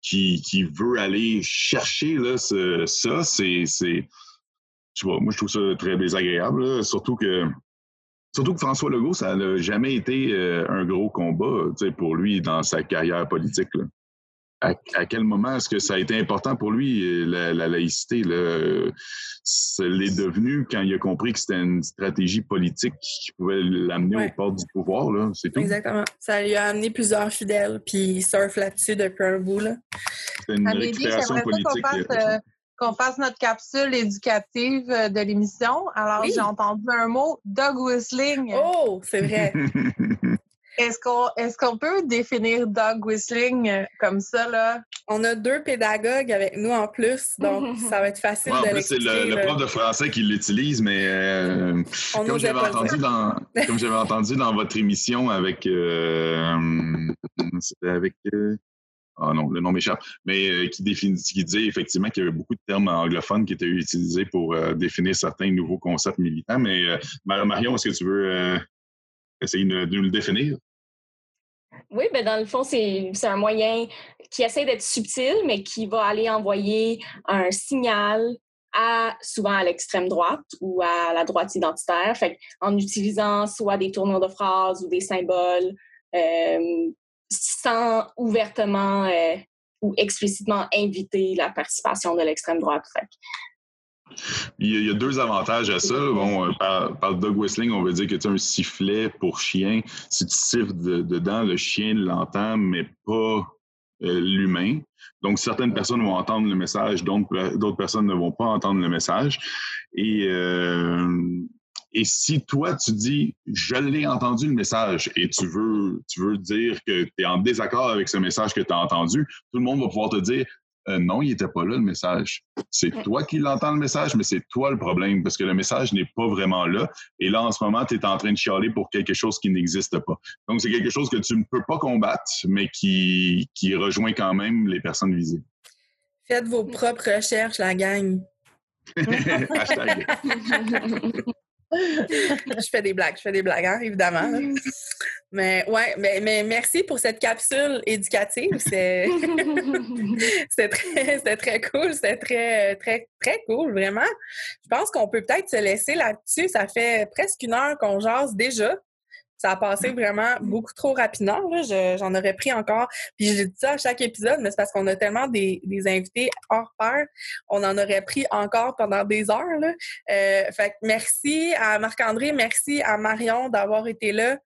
qui, veut aller chercher là, ça, c'est, moi, je trouve ça très désagréable, surtout que Surtout que François Legault, ça n'a jamais été euh, un gros combat pour lui dans sa carrière politique. à, quel moment est-ce que ça a été important pour lui, la, laïcité? Là? Ça l'est devenu quand il a compris que c'était une stratégie politique qui pouvait l'amener aux portes du pouvoir, là. C'est tout. Exactement. Ça lui a amené plusieurs fidèles, puis il surfe là-dessus depuis un bout, là. C'est une récupération politique. Euh, qu'on fasse notre capsule éducative euh, de l'émission. Alors, j'ai entendu un mot, dog whistling. Oh, c'est vrai. [LAUGHS] Est-ce qu'on est qu'on peut définir dog whistling euh, comme ça, là? On a deux pédagogues avec nous en plus, donc [LAUGHS] ça va être facile de l'expliquer. C'est le, le, prof de français qui l'utilise, mais euh, comme j'avais entendu, dans, entendu dans votre émission avec... Euh, avec ah non, le nom m'échappe, mais qui, définit, qui disait effectivement qu'il y avait beaucoup de termes anglophones qui étaient utilisés pour définir certains nouveaux concepts militants. Mais Marion, est-ce que tu veux essayer de, nous le définir? Oui, ben dans le fond, c'est un moyen qui essaie d'être subtil, mais qui va aller envoyer un signal à, souvent à l'extrême droite ou à la droite identitaire, fait en utilisant soit des tournures de phrases ou des symboles euh, sans ouvertement euh, ou explicitement inviter la participation de l'extrême droite. Fait. Il y, a, deux avantages à ça. Bon, euh, par, dog whistling, on veut dire que tu as un sifflet pour chien. Si tu siffles dedans, le chien l'entend, mais pas euh, l'humain. Donc, certaines personnes vont entendre le message, d'autres personnes ne vont pas entendre le message. Et, et si toi, tu dis, je l'ai entendu le message et tu veux, tu veux dire que tu es en désaccord avec ce message que tu as entendu, tout le monde va pouvoir te dire, euh, non, il n'était pas là, le message. C'est toi qui l'entends, le message, mais c'est toi le problème parce que le message n'est pas vraiment là. Et là, en ce moment, tu es en train de chialer pour quelque chose qui n'existe pas. Donc, c'est quelque chose que tu ne peux pas combattre, mais qui, qui rejoint quand même les personnes visées. Faites vos propres recherches, la gang. [LAUGHS] Hashtag. [LAUGHS] je fais des blagues, je fais des blagues, hein, évidemment. Mais ouais, mais, mais, merci pour cette capsule éducative. C'était [LAUGHS] très, très cool. C'était très, très, très cool, vraiment. Je pense qu'on peut peut-être se laisser là-dessus. Ça fait presque une heure qu'on jase déjà. Ça a passé vraiment beaucoup trop rapidement. J'en aurais pris encore. Puis j'ai dit ça à chaque épisode, mais c'est parce qu'on a tellement des, des, invités hors pair. On en aurait pris encore pendant des heures. Euh, fait merci à Marc-André, merci à Marion d'avoir été là.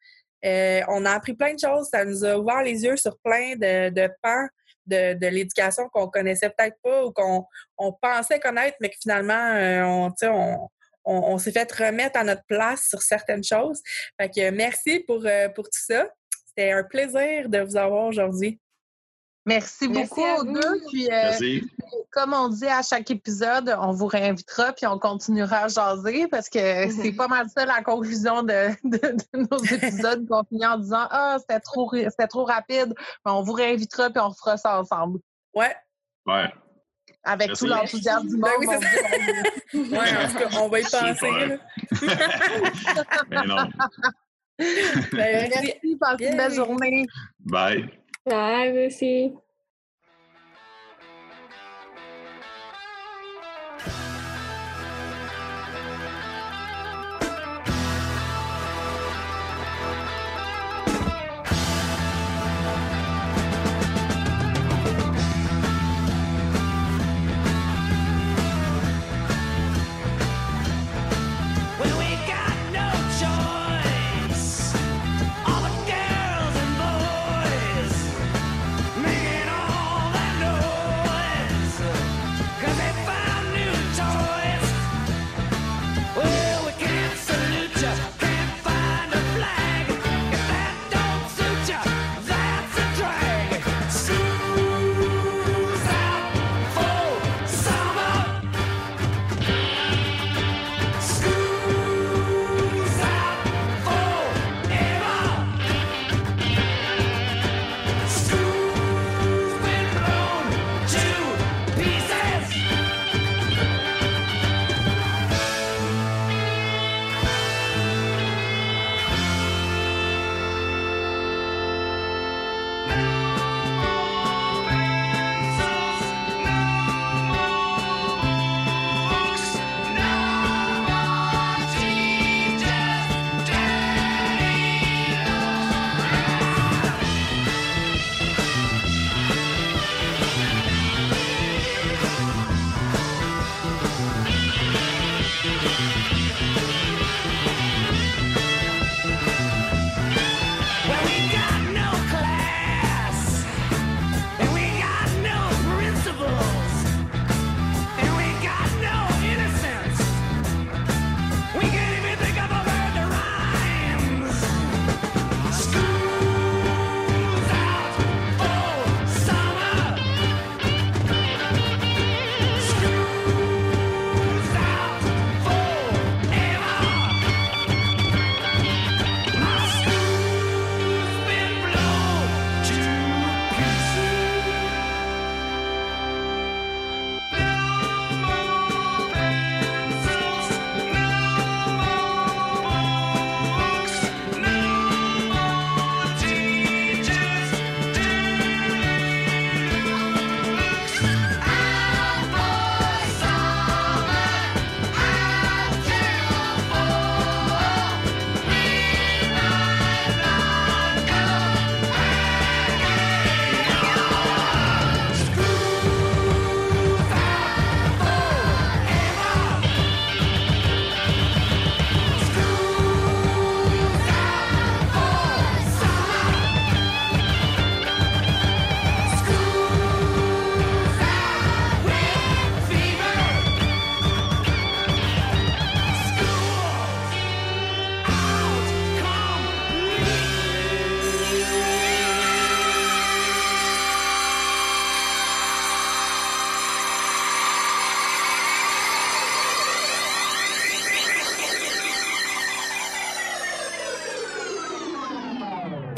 Euh, on a appris plein de choses. Ça nous a ouvert les yeux sur plein de, de pans de, de l'éducation qu'on connaissait peut-être pas ou qu'on on pensait connaître, mais que finalement, euh, on, on, s'est fait remettre à notre place sur certaines choses. Fait que merci pour, euh, pour tout ça. C'était un plaisir de vous avoir aujourd'hui. Merci, beaucoup aux deux. Puis, euh, comme on dit à chaque épisode, on vous réinvitera puis on continuera à jaser parce que c'est pas mal ça la conclusion de, nos épisodes qu'on finit en disant Ah, c'était trop, trop rapide. on vous réinvitera puis on fera ça ensemble. Ouais. Ouais. Avec tout l'enthousiasme du ben monde. Oui, ouais, en tout cas, on va y penser. [LAUGHS] Mais non. Ben, merci, passez une belle journée. Bye. Bye, merci.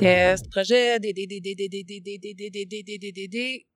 Test, projet, D, D, D, D, D, D, D, D, D, D, D, D, D, D, D, D,